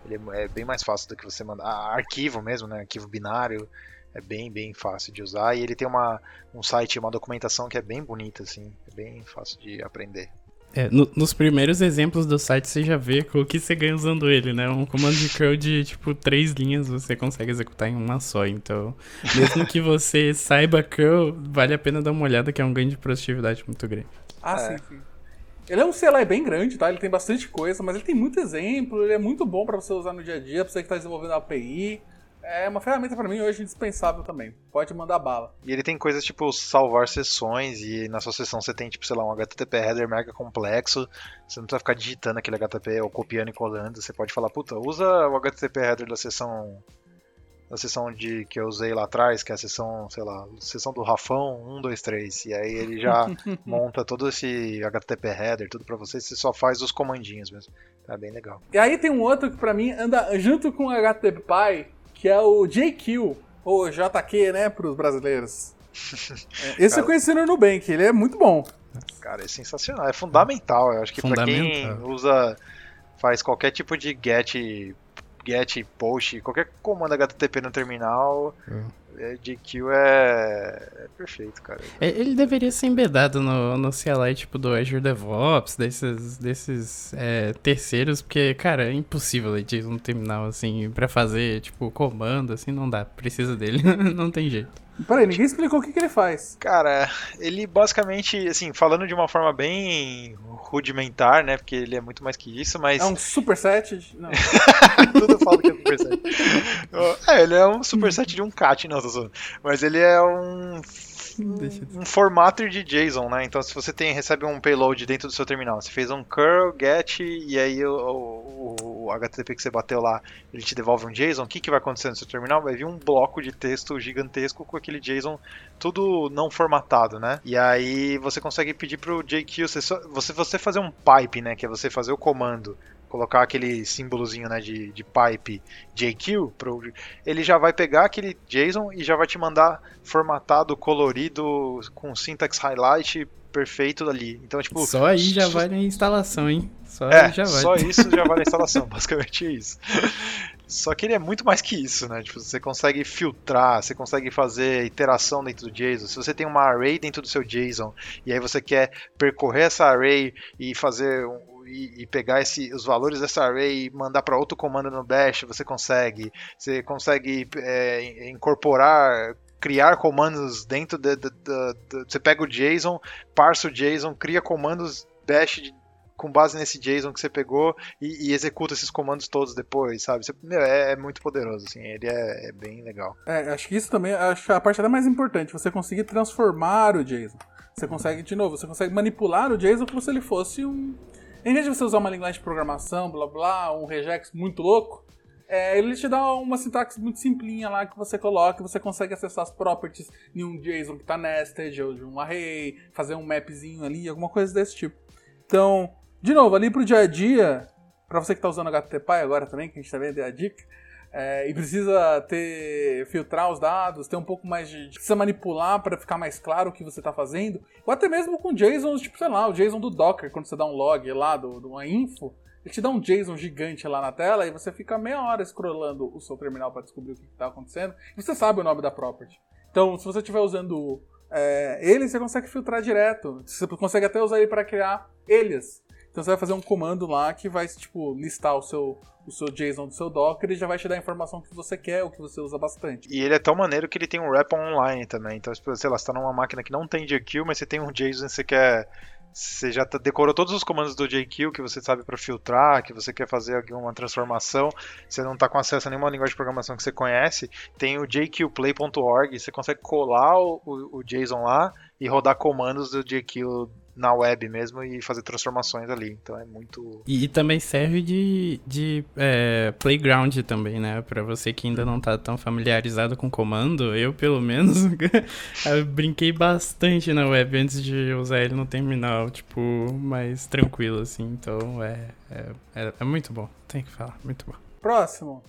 ele é bem mais fácil do que você mandar ah, arquivo mesmo, né? Arquivo binário é bem, bem fácil de usar. E ele tem uma, um site, uma documentação que é bem bonita, assim, é bem fácil de aprender. É, no, nos primeiros exemplos do site você já vê o que você ganha usando ele, né? Um comando de curl de tipo três linhas você consegue executar em uma só. Então, mesmo que você saiba curl, vale a pena dar uma olhada que é um ganho de produtividade muito grande. Ah, é. sim, sim. Ele é um CLI bem grande, tá? Ele tem bastante coisa, mas ele tem muito exemplo, ele é muito bom para você usar no dia a dia, pra você que tá desenvolvendo API é uma ferramenta para mim hoje indispensável também. Pode mandar bala. E ele tem coisas tipo salvar sessões e na sua sessão você tem tipo, sei lá, um HTTP header mega complexo. Você não precisa ficar digitando aquele HTTP ou copiando e colando. Você pode falar, puta, usa o HTTP header da sessão da sessão de que eu usei lá atrás, que é a sessão, sei lá, sessão do Rafão 1, 2, 3. E aí ele já monta todo esse HTTP header, tudo para você, você só faz os comandinhos mesmo. É bem legal. E aí tem um outro que para mim anda junto com o HTTP que é o JQ, ou JQ, né, para os brasileiros. Esse cara, eu conheci no Nubank, ele é muito bom. Cara, é sensacional, é fundamental. Eu acho que para quem usa, faz qualquer tipo de get, get, post, qualquer comando HTTP no terminal, é. É, DQ é... é perfeito, cara. É, ele deveria ser embedado no, no CLI, tipo, do Azure DevOps, desses, desses é, terceiros, porque, cara, é impossível ele um terminal, assim, pra fazer, tipo, comando, assim, não dá. Precisa dele, não tem jeito. Peraí, ninguém explicou o que, que ele faz. Cara, ele basicamente, assim, falando de uma forma bem rudimentar, né? Porque ele é muito mais que isso, mas. É um superset? Não. Tudo fala que é superset. é, ele é um superset de um cat, não, tô zoando. Mas ele é um um formato de JSON, né? Então, se você tem, recebe um payload dentro do seu terminal, você fez um curl, get, e aí o, o, o HTTP que você bateu lá, ele te devolve um JSON, o que, que vai acontecer no seu terminal? Vai vir um bloco de texto gigantesco com aquele JSON tudo não formatado, né? E aí você consegue pedir pro JQ, você, você, você fazer um pipe, né? Que é você fazer o comando colocar aquele símbolozinho né, de, de pipe JQ, pro, ele já vai pegar aquele JSON e já vai te mandar formatado, colorido, com syntax highlight perfeito ali. Então, tipo. Só aí já vai na instalação, hein? Só é, já vai. Só isso já vai na instalação, basicamente é isso. Só que ele é muito mais que isso, né? Tipo, você consegue filtrar, você consegue fazer iteração dentro do JSON. Se você tem uma array dentro do seu JSON e aí você quer percorrer essa array e fazer um, e, e, pegar esse, os valores dessa array e mandar para outro comando no bash, você consegue. Você consegue é, incorporar criar comandos dentro de, de, de, de, Você pega o JSON, parsa o JSON, cria comandos bash com base nesse JSON que você pegou e, e executa esses comandos todos depois, sabe? Você, meu, é, é, muito poderoso, assim, ele é, é, bem legal. É, acho que isso também, acho a parte até mais importante, você conseguir transformar o JSON. Você consegue, de novo, você consegue manipular o JSON como se ele fosse um. Em vez de você usar uma linguagem de programação, blá blá, um regex muito louco, é, ele te dá uma sintaxe muito simplinha lá que você coloca e você consegue acessar as properties de um JSON que está nested ou de um array, fazer um mapzinho ali, alguma coisa desse tipo. Então, de novo, ali pro dia a dia, para você que está usando HTTP agora também, que a gente tá deu a dica, é, e precisa ter filtrar os dados, ter um pouco mais de. precisa manipular para ficar mais claro o que você está fazendo. Ou até mesmo com JSON, tipo, sei lá, o JSON do Docker, quando você dá um log lá do, de uma info, ele te dá um JSON gigante lá na tela e você fica meia hora scrollando o seu terminal para descobrir o que está acontecendo. E você sabe o nome da property. Então, se você estiver usando é, ele, você consegue filtrar direto. Você consegue até usar ele para criar elias. Então você vai fazer um comando lá que vai, tipo, listar o seu, o seu JSON do seu Docker e já vai te dar a informação que você quer, o que você usa bastante. E ele é tão maneiro que ele tem um wrap online também. Então, tipo, sei lá, você tá numa máquina que não tem JQ, mas você tem um JSON e você quer você já tá, decorou todos os comandos do JQ que você sabe para filtrar, que você quer fazer alguma transformação, você não está com acesso a nenhuma linguagem de programação que você conhece, tem o jqplay.org, você consegue colar o, o JSON lá e rodar comandos do JQ na web mesmo e fazer transformações ali. Então é muito. E, também serve de, de é, playground também, né? Pra você que ainda não tá tão familiarizado com comando, eu pelo menos eu brinquei bastante na web antes de usar ele no terminal, tipo, mais tranquilo, assim. Então é, é, é, é muito bom, tem que falar, muito bom. Próximo.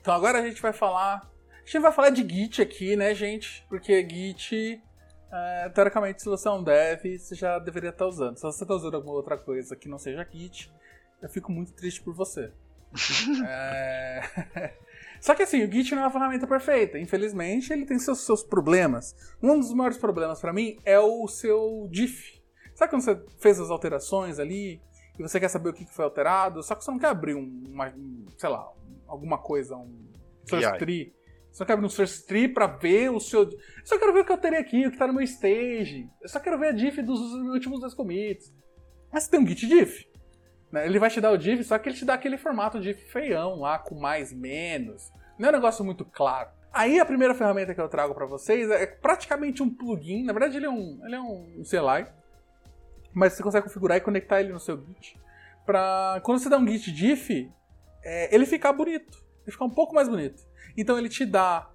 Então agora a gente vai falar. A gente vai falar de Git aqui, né, gente? Porque Git é, teoricamente, se você é um dev, você já deveria estar usando. Se você está usando alguma outra coisa que não seja Git, eu fico muito triste por você. é... Só que assim, o Git não é uma ferramenta perfeita. Infelizmente, ele tem seus, seus problemas. Um dos maiores problemas para mim é o seu diff. Sabe quando você fez as alterações ali e você quer saber o que foi alterado, só que você não quer abrir um, uma, sei lá, alguma coisa, um source tree só quero no Source Tree pra ver o seu. Eu só quero ver o que eu terei aqui, o que tá no meu stage. Eu só quero ver a diff dos últimos dois commits. Mas você tem um git diff. Né? Ele vai te dar o diff, só que ele te dá aquele formato diff feião lá, com mais menos. Não é um negócio muito claro. Aí a primeira ferramenta que eu trago para vocês é praticamente um plugin. Na verdade, ele é um, ele é um CLI. Mas você consegue configurar e conectar ele no seu Git. Pra quando você dá um Git diff, é, ele ficar bonito. Ele ficar um pouco mais bonito. Então ele te dá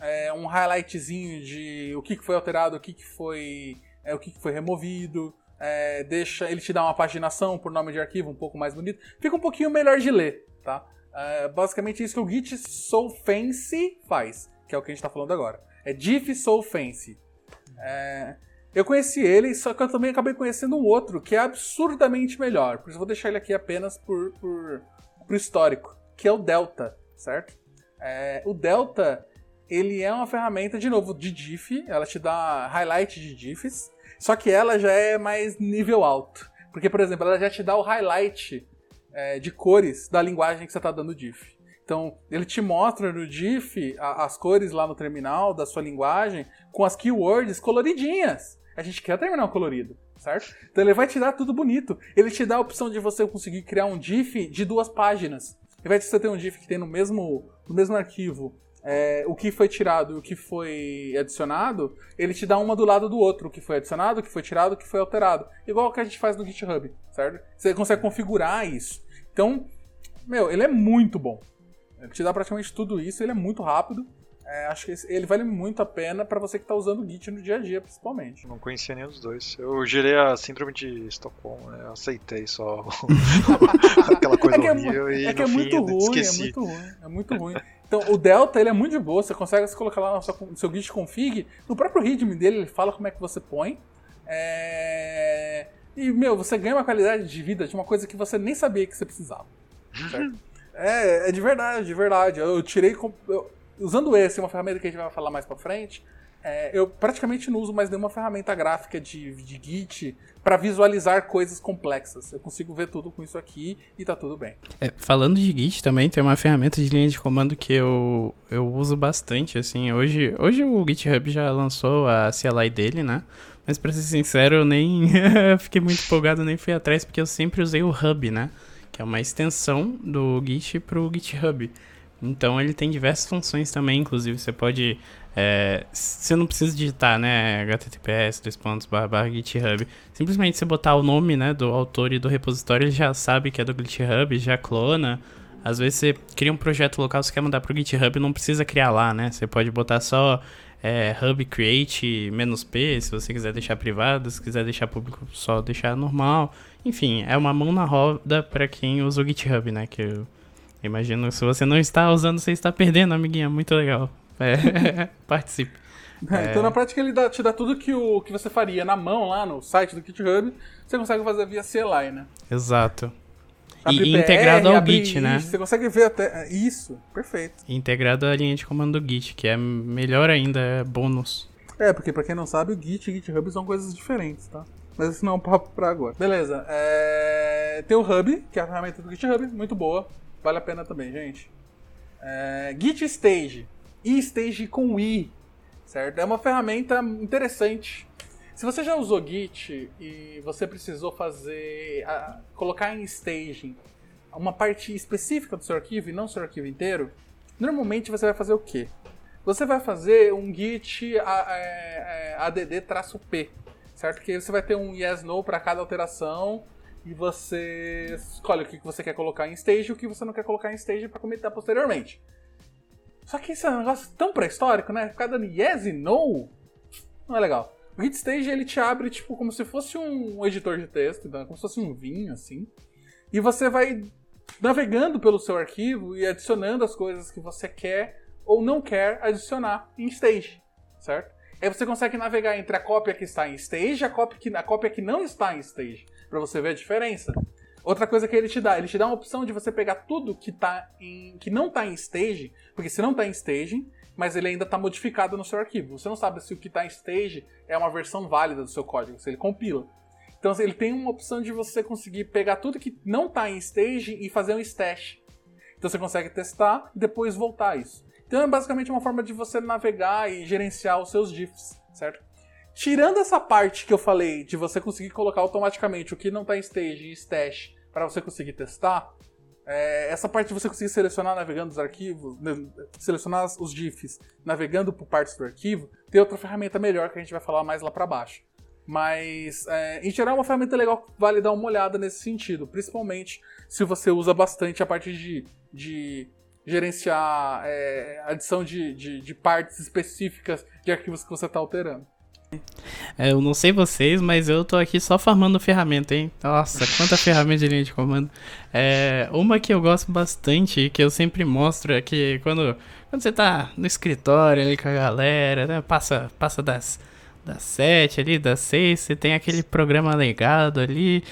é, um highlightzinho de o que, foi alterado, o que, foi, é, o que, foi removido. É, deixa, ele te dá uma paginação por nome de arquivo um pouco mais bonito. Fica um pouquinho melhor de ler, tá? É, basicamente isso que o Git So Fancy faz, que é o que a gente está falando agora. É diff So Fancy. É, eu conheci ele, só que eu também acabei conhecendo um outro que é absurdamente melhor. Por isso eu vou deixar ele aqui apenas por, por, por histórico, que é o Delta, certo? É, o Delta, ele é uma ferramenta, de novo, de diff, ela te dá highlight de diffs, só que ela já é mais nível alto. Porque, por exemplo, ela já te dá o highlight é, de cores da linguagem que você está dando diff. Então, ele te mostra no diff a, as cores lá no terminal da sua linguagem com as keywords coloridinhas. A gente quer terminal colorido, certo? Então ele vai te dar tudo bonito. Ele te dá a opção de você conseguir criar um diff de duas páginas. Ao invés de você ter um diff que tem no mesmo, no mesmo arquivo é, o que foi tirado e o que foi adicionado, ele te dá uma do lado do outro, o que foi adicionado, o que foi tirado, o que foi alterado. Igual o que a gente faz no GitHub, certo? Você consegue configurar isso. Então, meu, ele é muito bom. Ele te dá praticamente tudo isso, ele é muito rápido. É, acho que ele vale muito a pena para você que está usando o Git no dia a dia, principalmente. Não conhecia nenhum dos dois. Eu gerei a síndrome de Estocolmo, né? Eu aceitei só aquela coisa é que é, horrível é, e é que é muito ruim, esqueci. é muito ruim, é muito ruim. Então, o Delta, ele é muito de boa, você consegue se colocar lá no seu, no seu Git config, no próprio readme dele, ele fala como é que você põe. É... E, meu, você ganha uma qualidade de vida de uma coisa que você nem sabia que você precisava. Certo? é, é de verdade, de verdade. Eu tirei... Eu, usando esse, uma ferramenta que a gente vai falar mais pra frente, é, eu praticamente não uso mais nenhuma ferramenta gráfica de, de Git para visualizar coisas complexas. Eu consigo ver tudo com isso aqui e tá tudo bem. É, falando de Git também, tem uma ferramenta de linha de comando que eu, eu uso bastante, assim. Hoje, hoje o GitHub já lançou a CLI dele, né? Mas pra ser sincero, eu nem fiquei muito empolgado, nem fui atrás, porque eu sempre usei o Hub, né? Que é uma extensão do Git pro GitHub. Então ele tem diversas funções também, inclusive você pode É, você não precisa digitar, né, https, dois pontos, barra, GitHub. Simplesmente você botar o nome, né, do autor e do repositório, ele já sabe que é do GitHub, já clona. Às vezes você cria um projeto local, você quer mandar pro GitHub, não precisa criar lá, né? Você pode botar só é, hub create "-p", se você quiser deixar privado, se quiser deixar público, só deixar normal. Enfim, é uma mão na roda para quem usa o GitHub, né? Que eu imagino, se você não está usando, você está perdendo, amiguinha. Muito legal. É, participe. É, então, na prática, ele dá, te dá tudo que, o, que você faria na mão lá no site do GitHub, você consegue fazer via CLI, né? Exato. E integrado ao Git, né? Você consegue ver até. É, isso, perfeito. Integrado à linha de comando do Git, que é melhor ainda, é bônus. É, porque pra quem não sabe, o Git e o GitHub são coisas diferentes, tá? Mas isso não é um papo pra agora. Beleza. É... Tem o Hub, que é a ferramenta do GitHub, muito boa. Vale a pena também, gente. É... Git Stage. E Stage com I, certo? É uma ferramenta interessante. Se você já usou Git e você precisou fazer, a, colocar em staging uma parte específica do seu arquivo e não seu arquivo inteiro, normalmente você vai fazer o quê? Você vai fazer um git add-p, é, certo? Que você vai ter um yes no para cada alteração e você escolhe o que você quer colocar em stage e o que você não quer colocar em stage para comentar posteriormente. Só que isso é um negócio tão pré-histórico, né? Ficar dando yes e no não é legal. O HitStage ele te abre tipo como se fosse um editor de texto, então, como se fosse um vinho assim. E você vai navegando pelo seu arquivo e adicionando as coisas que você quer ou não quer adicionar em stage, certo? Aí você consegue navegar entre a cópia que está em stage e a cópia que, a cópia que não está em stage, para você ver a diferença. Outra coisa que ele te dá, ele te dá uma opção de você pegar tudo que, tá em, que não está em stage, porque se não está em stage, mas ele ainda está modificado no seu arquivo. Você não sabe se o que está em stage é uma versão válida do seu código, se ele compila. Então ele tem uma opção de você conseguir pegar tudo que não está em stage e fazer um stash. Então você consegue testar e depois voltar isso. Então é basicamente uma forma de você navegar e gerenciar os seus diffs, certo? Tirando essa parte que eu falei de você conseguir colocar automaticamente o que não está em stage e stash para você conseguir testar, é, essa parte de você conseguir selecionar navegando os arquivos, né, selecionar os diffs navegando por partes do arquivo, tem outra ferramenta melhor que a gente vai falar mais lá para baixo. Mas, é, em geral, é uma ferramenta legal vale dar uma olhada nesse sentido, principalmente se você usa bastante a parte de, de gerenciar é, adição de, de, de partes específicas de arquivos que você está alterando. É, eu não sei vocês, mas eu tô aqui só farmando ferramenta, hein? Nossa, quanta ferramenta de linha de comando. É, uma que eu gosto bastante, que eu sempre mostro, é que quando, quando você tá no escritório ali com a galera, né? Passa, passa das, das sete ali, das seis, você tem aquele programa legado ali.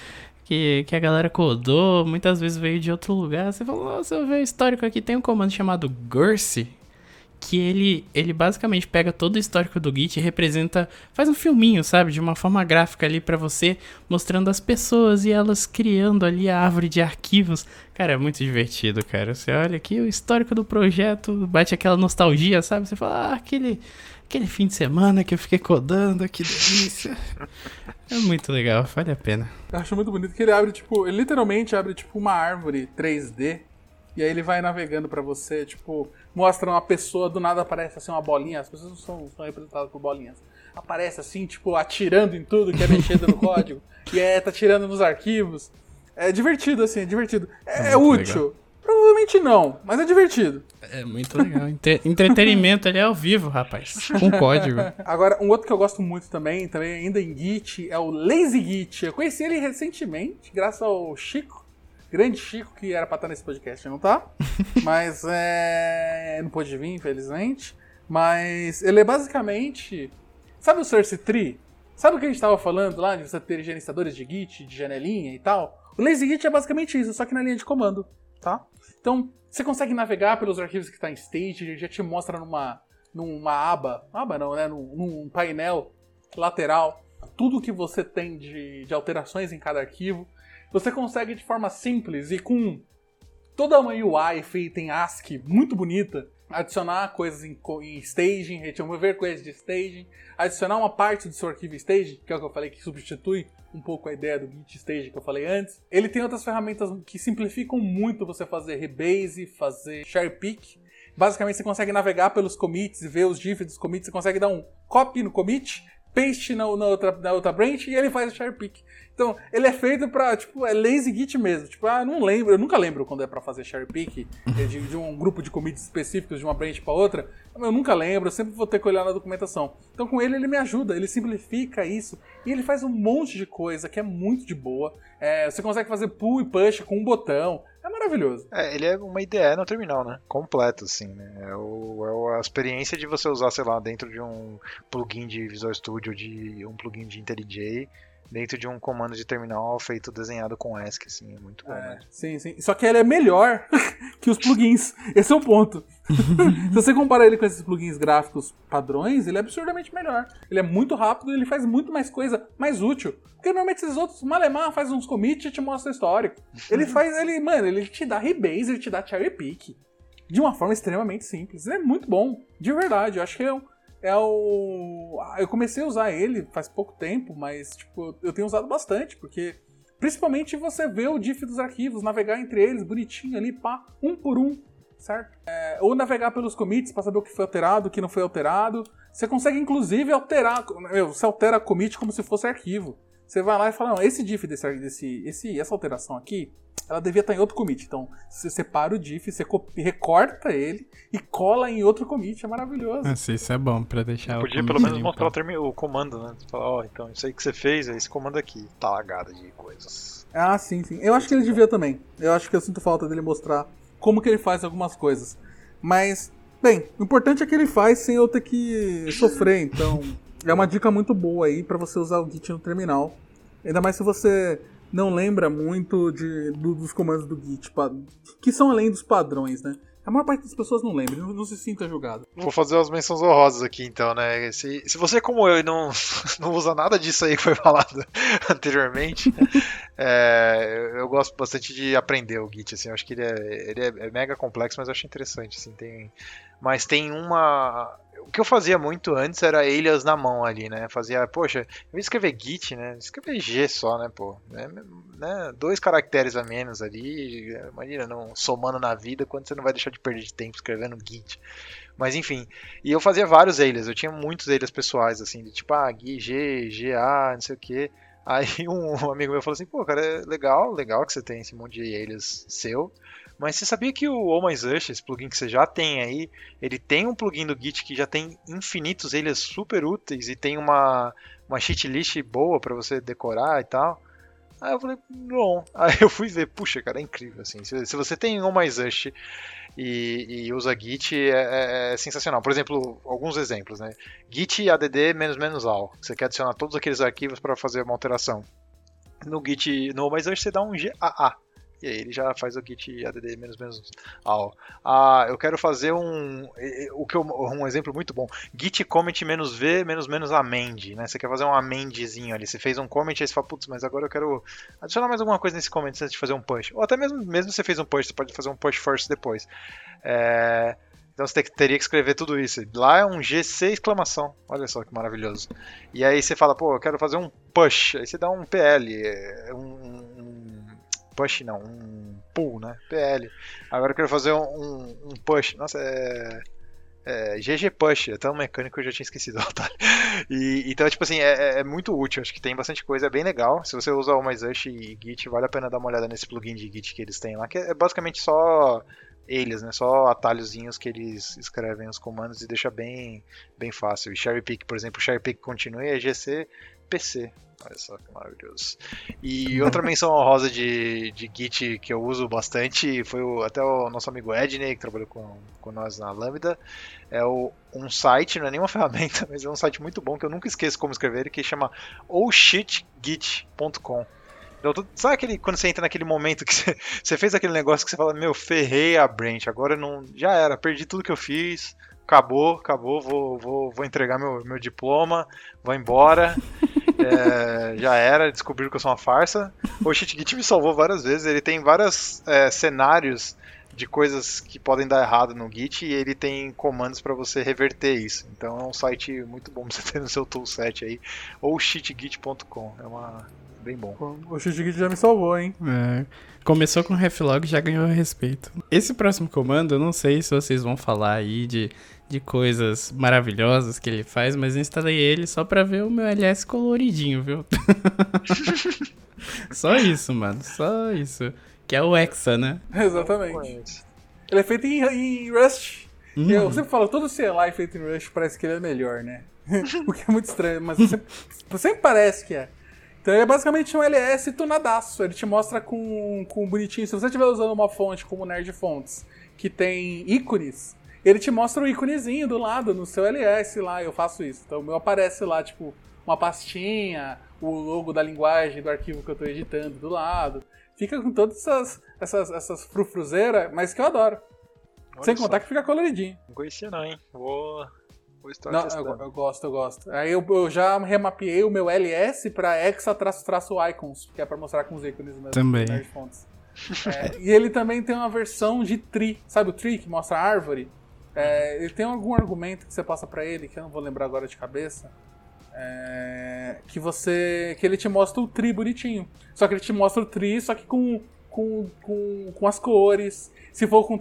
Que, que a galera codou, muitas vezes veio de outro lugar. Você falou, nossa, eu vejo o histórico aqui, tem um comando chamado Gurse, que ele, ele basicamente pega todo o histórico do Git e representa, faz um filminho, sabe, de uma forma gráfica ali para você, mostrando as pessoas e elas criando ali a árvore de arquivos. Cara, é muito divertido, cara. Você olha aqui o histórico do projeto, bate aquela nostalgia, sabe? Você fala, ah, aquele, aquele fim de semana que eu fiquei codando, que delícia. É muito legal, vale a pena. Eu acho muito bonito que ele abre, tipo, ele literalmente abre, tipo, uma árvore 3D e aí ele vai navegando para você, tipo, mostra uma pessoa, do nada aparece assim uma bolinha, as pessoas não são, são representadas por bolinhas. Aparece assim, tipo, atirando em tudo que é mexendo no código, e é, tá tirando nos arquivos. É divertido, assim, é divertido. É, é, é útil. Legal. Provavelmente não, mas é divertido. É muito legal. Entre entretenimento ali é ao vivo, rapaz. Com código. Agora, um outro que eu gosto muito também, também ainda em Git, é o Lazy Git. Eu conheci ele recentemente, graças ao Chico, Grande Chico, que era pra estar nesse podcast, não tá? Mas é. Não pôde vir, infelizmente. Mas ele é basicamente. Sabe o Source Tree? Sabe o que a gente tava falando lá de você ter gerenciadores de Git, de janelinha e tal? O Lazy Git é basicamente isso, só que na linha de comando, tá? Então, você consegue navegar pelos arquivos que está em stage, ele já te mostra numa, numa aba, aba não, né? Num, num painel lateral, tudo que você tem de, de alterações em cada arquivo. Você consegue de forma simples e com toda uma UI feita em ASCII muito bonita, adicionar coisas em, em staging, remover coisas de staging, adicionar uma parte do seu arquivo staging, que é o que eu falei que substitui um pouco a ideia do Git Stage que eu falei antes. Ele tem outras ferramentas que simplificam muito você fazer rebase, fazer share pick. Basicamente, você consegue navegar pelos commits e ver os diffs dos commits. Você consegue dar um copy no commit, paste na, na, outra, na outra branch e ele faz o share pick. Então, ele é feito pra, tipo, é lazy git mesmo. Tipo, ah, não lembro, eu nunca lembro quando é pra fazer share pick eh, de, de um grupo de commits específicos de uma branch pra outra. Eu nunca lembro, eu sempre vou ter que olhar na documentação. Então, com ele, ele me ajuda, ele simplifica isso. E ele faz um monte de coisa que é muito de boa. É, você consegue fazer pull e push com um botão. É maravilhoso. É, ele é uma IDE no terminal, né? Completo, assim, né? É, o, é a experiência de você usar, sei lá, dentro de um plugin de Visual Studio, de um plugin de IntelliJ, dentro de um comando de terminal feito desenhado com ESC, assim, é muito bom, É, né? sim, sim. Só que ele é melhor que os plugins. Esse é o ponto. Se você comparar ele com esses plugins gráficos padrões, ele é absurdamente melhor. Ele é muito rápido, ele faz muito mais coisa mais útil. Porque normalmente esses outros, Malemar faz uns commits e te mostra histórico. Ele faz, ele, mano, ele te dá rebase, ele te dá cherry pick. De uma forma extremamente simples. Ele é muito bom, de verdade. Eu acho que é um, é o. Eu comecei a usar ele faz pouco tempo, mas tipo, eu tenho usado bastante, porque principalmente você vê o diff dos arquivos, navegar entre eles bonitinho ali, pá, um por um, certo? É, ou navegar pelos commits para saber o que foi alterado, o que não foi alterado. Você consegue inclusive alterar, meu, você altera commit como se fosse arquivo. Você vai lá e fala, não, esse diff desse, desse esse, essa alteração aqui, ela devia estar em outro commit. Então, você separa o diff, você recorta ele e cola em outro commit. É maravilhoso. Nossa, isso é bom pra deixar o Podia commit pelo menos limpo. mostrar o, termi- o comando, né? Falar, ó, então isso aí que você fez, é esse comando aqui. Tá lagado de coisas. Ah, sim, sim. Eu acho que ele devia também. Eu acho que eu sinto falta dele mostrar como que ele faz algumas coisas. Mas, bem, o importante é que ele faz sem eu ter que sofrer. Então, é uma dica muito boa aí pra você usar o Git no terminal. Ainda mais se você não lembra muito de, do- dos comandos do Git, que são além dos padrões, né? A maior parte das pessoas não lembra, não, não se sinta julgado. Vou fazer umas menções honrosas aqui então, né? Se, se você, como eu, não, não usa nada disso aí que foi falado anteriormente, é, eu gosto bastante de aprender o Git, assim, eu acho que ele é, ele é, é mega complexo, mas eu acho interessante, assim, tem... Mas tem uma... O que eu fazia muito antes era alias na mão ali, né? Fazia, poxa, eu ia escrever Git, né? Escrever G só, né, pô? Né? né? Dois caracteres a menos ali, imagina, não somando na vida, quando você não vai deixar de perder de tempo escrevendo Git. Mas enfim, e eu fazia vários alias, eu tinha muitos alias pessoais, assim, de tipo, ah, Gui, G, GA, não sei o que. Aí um amigo meu falou assim, pô, cara, é legal, legal que você tem esse monte de alias seu, mas você sabia que o Oh My Rush, esse plugin que você já tem aí, ele tem um plugin do Git que já tem infinitos alias super úteis e tem uma, uma cheat list boa para você decorar e tal. Aí eu falei, não. Aí eu fui ver, puxa, cara, é incrível, assim. Se, se você tem Oh My Rush e, e usa Git, é, é- é sensacional. Por exemplo, alguns exemplos, né? Git add all. Você quer adicionar todos aqueles arquivos para fazer uma alteração. No Git, no Oh My Rush, você dá um GAA. E aí ele já faz o git add menos menos all. Ah, eu quero fazer um o que eu, um exemplo muito bom. Git comment menos v menos menos amend, né? Você quer fazer um amendzinho ali. Você fez um comment aí você fala, putz, mas agora eu quero adicionar mais alguma coisa nesse comment antes de fazer um push. Ou até mesmo mesmo você fez um push, você pode fazer um push first depois. É, então você te- teria que escrever tudo isso. Lá é um GC exclamação. Olha só que maravilhoso. E aí você fala, pô, eu quero fazer um push. Aí você dá um PL, é, um push não, um pull, né? PL. Agora eu quero fazer um, um- push. Nossa, é, é GG push. Até um mecânico eu já tinha esquecido. tá? E, então, tipo assim, é, é- é muito útil. Acho que tem bastante coisa, é bem legal. Se você usa o MyZush e Git, vale a pena dar uma olhada nesse plugin de Git que eles têm lá, que é basicamente só eles, né? Só atalhozinhos que eles escrevem os comandos e deixa bem, bem fácil. E Cherry Pick, por exemplo, Cherry Pick continue é GC PC. Olha só que maravilhoso. E outra menção honrosa de, de Git que eu uso bastante foi o, até o nosso amigo Edney, que trabalhou com, com nós na Lambda. É o, um site, não é nenhuma ferramenta, mas é um site muito bom que eu nunca esqueço como escrever que chama ohshitgit.com. Então, tu- sabe aquele, quando você entra naquele momento que você, você fez aquele negócio que você fala, meu, ferrei a branch, agora não. Já era, perdi tudo que eu fiz, acabou, acabou, vou, vou, vou entregar meu, meu diploma, vou embora. É, já era, descobriram que eu sou uma farsa. O ShitGit me salvou várias vezes, ele tem vários é, cenários de coisas que podem dar errado no Git e ele tem comandos para você reverter isso. Então é um site muito bom pra você ter no seu toolset aí, ou shitgit.com. É uma bem bom. O Shujigit já me salvou, hein? É, começou com reflog já ganhou respeito. Esse próximo comando, eu não sei se vocês vão falar aí de, de coisas maravilhosas que ele faz, mas eu instalei ele só pra ver o meu LS coloridinho, viu? só isso, mano, só isso. Que é o Hexa, né? Exatamente. Ele é feito em, em Rust. Uhum. Eu sempre falo, todo CLI feito em Rust parece que ele é melhor, né? o que é muito estranho, mas sempre, sempre parece que é. Então ele é basicamente um LS tunadaço. Ele te mostra com, com bonitinho. Se você estiver usando uma fonte como Nerd Fonts, que tem ícones, ele te mostra o íconezinho do lado no seu LS lá. Eu faço isso. Então o meu aparece lá, tipo, uma pastinha, o logo da linguagem do arquivo que eu estou editando do lado. Fica com todas essas, essas, essas frufruzeiras, mas que eu adoro. Olha Sem só. contar que fica coloridinho. Não conhecia não, hein? Vou, vou estar Não, eu, testando. eu gosto, eu gosto. Aí eu, eu já remapeei o meu LS pra hexa traço traço icons, que é pra mostrar com os ícones mesmo. Também. Nerd Fonts. É, e ele também tem uma versão de tree, sabe o tree que mostra a árvore? É, ele tem algum argumento que você passa pra ele, que eu não vou lembrar agora de cabeça. é, que você. que ele te mostra o tree bonitinho. Só que ele te mostra o tree, só que com, com, com, com as cores. Se for com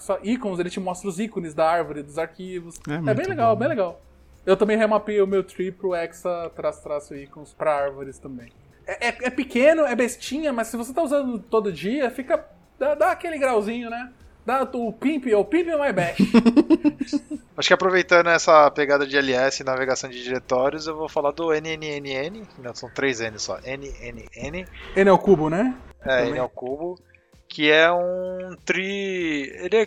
só ícones, ele te mostra os ícones da árvore, dos arquivos. É É, bem legal, bom. bem legal. Eu também remapeei o meu tree pro Hexa traço traço ícones pra árvores também. É, é- é pequeno, é bestinha, mas se você tá usando todo dia, fica. dá, dá aquele grauzinho, né? Dá o pimp, o pimp é my best. Acho que aproveitando essa pegada de LS e navegação de diretórios, eu vou falar do NNNN. Não, são três N só. NNN. Ele é o cubo, né? É, Também. ele é o cubo. Que é um tree. Ele é,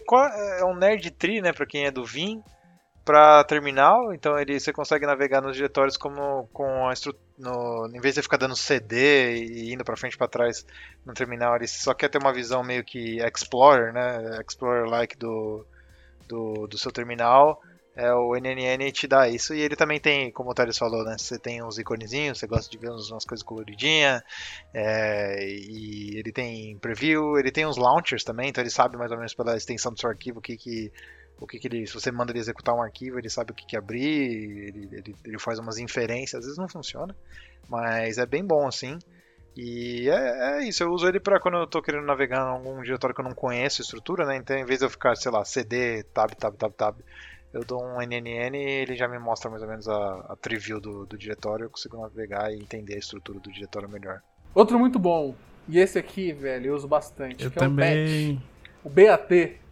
é um nerd tree, né? Pra quem é do Vim. Pra terminal. Então ele, você consegue navegar nos diretórios como com a estrutura. Em vez de ficar dando CD e indo pra frente pra trás no terminal, ele só quer ter uma visão meio que Explorer, né? Explorer-like do, do, do seu terminal. É, o NNN te dá isso. E ele também tem, como o Thales falou, né? Você tem uns iconezinhos, você gosta de ver uns- umas coisas coloridinhas. É, e ele tem preview, ele tem uns launchers também, então ele sabe mais ou menos pela extensão do seu arquivo o que que. O que, que ele, se você manda ele executar um arquivo, ele sabe o que, que abrir, ele, ele, ele faz umas inferências, às vezes não funciona, mas é bem bom assim. E é, é isso, eu uso ele para quando eu tô querendo navegar em algum diretório que eu não conheço a estrutura, né? Então, em vez de eu ficar, sei lá, CD, tab, tab, tab, tab, eu dou um NNN e ele já me mostra mais ou menos a, a tree view do, do diretório, eu consigo navegar e entender a estrutura do diretório melhor. Outro muito bom. E esse aqui, velho, eu uso bastante. Eu que é também. o BAT. O BAT.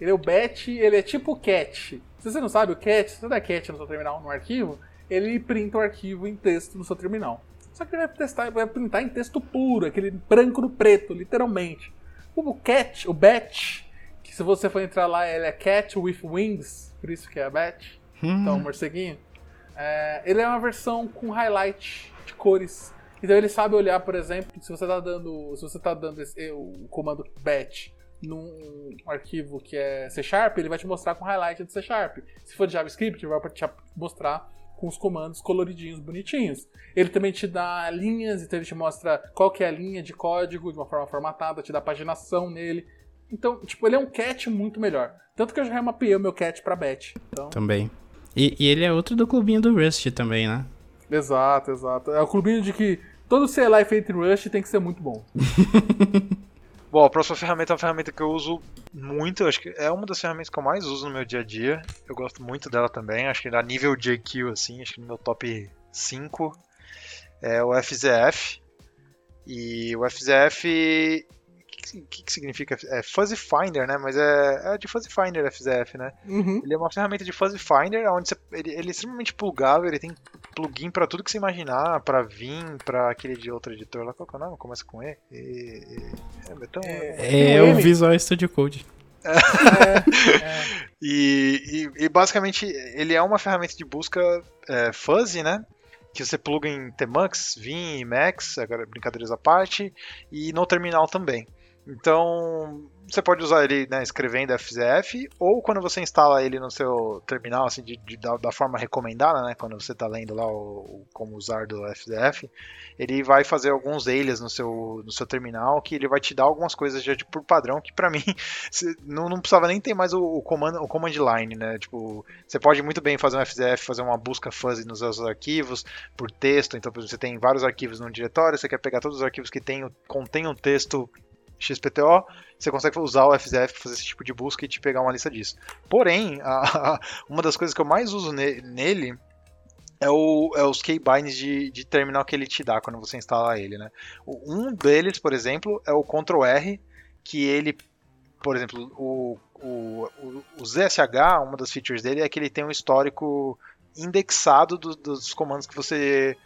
Ele é o BAT, ele é tipo CAT. Se você não sabe, o CAT, se você der CAT no seu terminal, no arquivo, ele printa o arquivo em texto no seu terminal. Só que ele vai, testar, vai printar em texto puro, aquele branco no preto, literalmente. O CAT, o BAT, que se você for entrar lá, ele é Cat with Wings, por isso que é BAT. Hum, Então, morceguinho. É, ele é uma versão com highlight de cores. Então ele sabe olhar, por exemplo, se você está dando, se você tá dando esse- o comando batch num arquivo que é C Sharp, ele vai te mostrar com highlight de C Sharp. Se for de JavaScript, ele vai te mostrar com os comandos coloridinhos, bonitinhos. Ele também te dá linhas, então ele te mostra qual que é a linha de código de uma forma formatada, te dá paginação nele. Então, tipo, ele é um cat muito melhor. Tanto que eu já remapeei o meu cat pra batch. Então, Também. E, e ele é outro do clubinho do Rust também, né? Exato, exato. É o clubinho de que todo CLI feito em Rust tem que ser muito bom. Bom, a próxima ferramenta é uma ferramenta que eu uso muito, acho que é uma das ferramentas que eu mais uso no meu dia a dia. Eu gosto muito dela também, acho que a nível JQ, assim, acho que no meu top 5 é o FZF. E o FZF, que, que, que significa? É Fuzzy Finder, né? Mas é, é de Fuzzy Finder FZF, né? Uhum. Ele é uma ferramenta de Fuzzy Finder, onde você, ele, ele é extremamente plugável, ele tem plugin pra tudo que você imaginar, pra Vim, pra aquele de outro editor lá, qual que é o nome? Começa com E? e, e é, então, É, Tem o ele? Visual Studio Code. E, e- e basicamente ele é uma ferramenta de busca é, fuzzy, né? Que você pluga em Tmux, Vim, Max, agora brincadeiras à parte, e no terminal também. Então, você pode usar ele né, escrevendo FZF, ou quando você instala ele no seu terminal, assim, de, de da, da, forma recomendada, né, quando você está lendo lá o, o, como usar do FZF, ele vai fazer alguns alias no seu, no seu terminal, que ele vai te dar algumas coisas já de, por padrão, que para mim não, não precisava nem ter mais o, o, command, o command line, né, tipo, você pode muito bem fazer um FZF, fazer uma busca fuzzy nos seus arquivos, por texto, então você tem vários arquivos num diretório, você quer pegar todos os arquivos que tem, contém um texto XPTO, você consegue usar o FZF para fazer esse tipo de busca e te pegar uma lista disso. Porém, a, a, uma das coisas que eu mais uso ne, nele é, o, é os keybinds de, de, terminal que ele te dá quando você instala ele. Né? Um deles, por exemplo, é o Ctrl R, que ele, por exemplo, o, o, o, ZSH, uma das features dele é que ele tem um histórico indexado do, dos comandos que você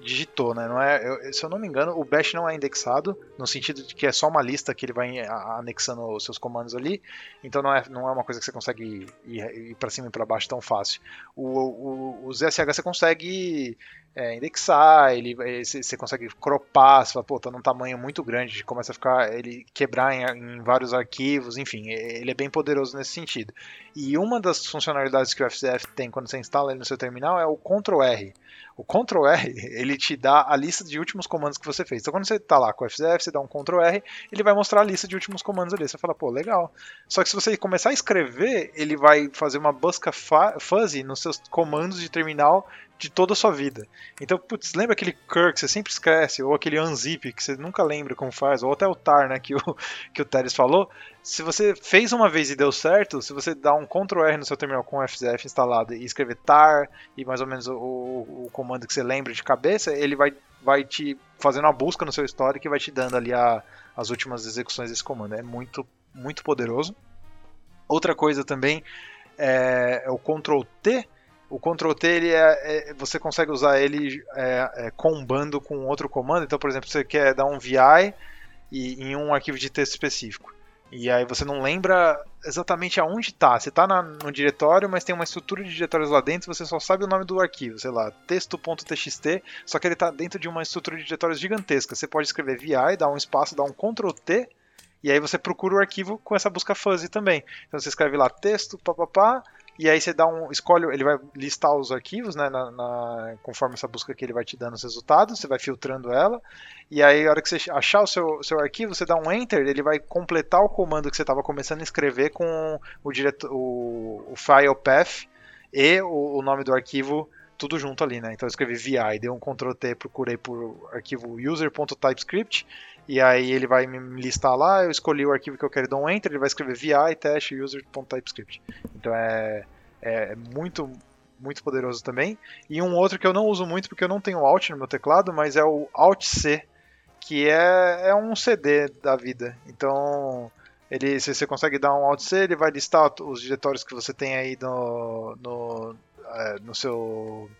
digitou, né? Não é, eu, se eu não me engano, o bash não é indexado, no sentido de que é só uma lista que ele vai anexando os seus comandos ali, então não é, não é uma coisa que você consegue ir, ir para cima e para baixo tão fácil. O, o, o ZSH você consegue é, indexar, ele, você consegue cropar, você fala, pô, tá num tamanho muito grande, começa a ficar, ele quebrar em, em, vários arquivos, enfim, ele é bem poderoso nesse sentido. E uma das funcionalidades que o FZF tem quando você instala ele no seu terminal é o Ctrl R. O Ctrl R, ele te dá a lista de últimos comandos que você fez. Então quando você está lá com o FZF, você dá um Ctrl R, ele vai mostrar a lista de últimos comandos ali. Você fala, pô, legal. Só que se você começar a escrever, ele vai fazer uma busca fuzzy nos seus comandos de terminal de toda a sua vida. Então, putz, lembra aquele cur que você sempre esquece, ou aquele unzip que você nunca lembra como faz, ou até o tar, né, que o, que o Teres falou. Se você fez uma vez e deu certo, se você dá um Ctrl R no seu terminal com o FZF instalado e escrever tar e mais ou menos o, o, o comando que você lembra de cabeça, ele vai, vai te fazendo uma busca no seu histórico e vai te dando ali a, as últimas execuções desse comando. É muito, muito poderoso. Outra coisa também é, é o Ctrl T o Ctrl T ele é, é, você consegue usar ele é, é, combando com outro comando. Então, por exemplo, você quer dar um VI e, em um arquivo de texto específico. E aí você não lembra exatamente aonde está. Você está no diretório, mas tem uma estrutura de diretórios lá dentro, você só sabe o nome do arquivo, sei lá, texto.txt, só que ele está dentro de uma estrutura de diretórios gigantesca. Você pode escrever VI, dar um espaço, dar um Ctrl T, e aí você procura o arquivo com essa busca fuzzy também. Então você escreve lá texto, papapá, e aí você dá um. escolhe, ele vai listar os arquivos, né? Na, na, conforme essa busca que ele vai te dando os resultados, você vai filtrando ela. E aí, a hora que você achar o seu, seu arquivo, você dá um enter, ele vai completar o comando que você estava começando a escrever com o, direto, o, o file path e o, o nome do arquivo tudo junto ali, né? Então eu escrevi VI, dei um Ctrl T, procurei por arquivo user.typescript e aí ele vai me listar lá, eu escolhi o arquivo que eu quero dar um enter, ele vai escrever vi teste user.typescript. Então é, é muito muito poderoso também. E um outro que eu não uso muito porque eu não tenho Alt no meu teclado, mas é o Alt C, que é, é um CD da vida. Então ele, se você consegue dar um Alt C, ele vai listar os diretórios que você tem aí no, no é, no seu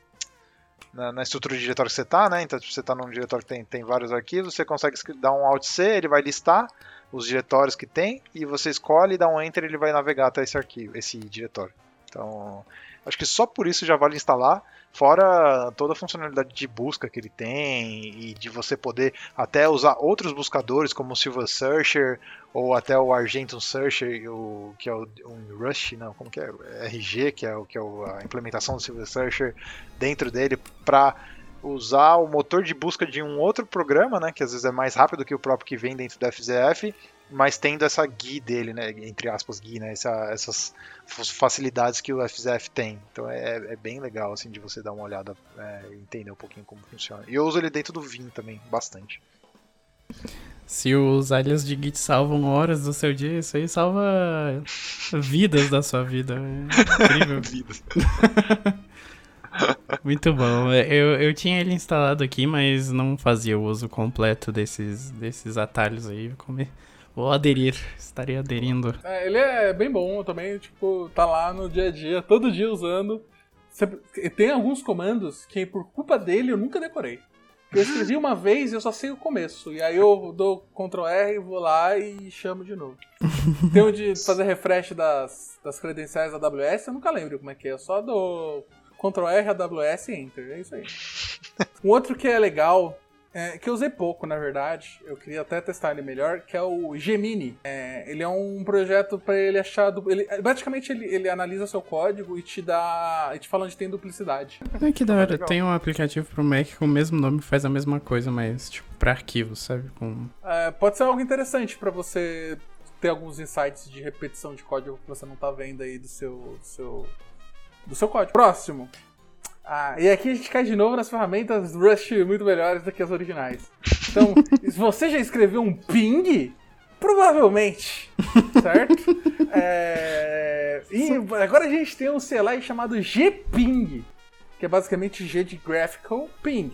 na, na, estrutura de diretório que você está, né? Então, se você está num diretório que tem, tem vários arquivos, você consegue dar um Alt C, ele vai listar os diretórios que tem e você escolhe dá um Enter, ele vai navegar até esse arquivo, esse diretório. Então, acho que só por isso já vale instalar. Fora toda a funcionalidade de busca que ele tem e de você poder até usar outros buscadores como o Silver Searcher ou até o Argentum Searcher, o, que é o um Rush, não, como que é? RG, que é, o, que é a implementação do Silver Searcher dentro dele para usar o motor de busca de um outro programa, né, que às vezes é mais rápido que o próprio que vem dentro do FZF, mas tendo essa GUI dele, né, entre aspas GUI, né, essa, essas facilidades que o FZF tem. Então é, é, bem legal assim de você dar uma olhada é, e entender um pouquinho como funciona. E eu uso ele dentro do Vim também, bastante. Se os alias de Git salvam horas do seu dia, isso aí salva vidas da sua vida. É incrível. vidas. Muito bom. Eu, eu tinha ele instalado aqui, mas não fazia o uso completo desses, desses atalhos aí. Como Vou aderir, estarei aderindo. É, ele é bem bom também, tipo, tá lá no dia a dia, todo dia usando. Tem alguns comandos que por culpa dele eu nunca decorei. Eu escrevi uma vez e eu só sei o começo. E aí eu dou Ctrl R, vou lá e chamo de novo. Tem o de fazer refresh das, das credenciais da AWS, eu nunca lembro como é que é. Eu só dou Ctrl R, AWS e Enter. É isso aí. Um outro que é legal é, que eu usei pouco, na verdade. Eu queria até testar ele melhor, que é o Gemini. É, ele é um projeto para ele achar. Du... Ele, basicamente, ele, ele analisa seu código e te dá. e te fala onde tem duplicidade. É que da hora. Tem um aplicativo pro Mac com o mesmo nome faz a mesma coisa, mas tipo, pra arquivos, sabe? Com... É, pode ser algo interessante para você ter alguns insights de repetição de código que você não tá vendo aí do seu. Do seu, do seu código. Próximo. Ah, e aqui a gente cai de novo nas ferramentas Rust muito melhores do que as originais. Então, se você já escreveu um ping, provavelmente, certo? é... E agora a gente tem um CLI chamado gping, que é basicamente G de Graphical Ping.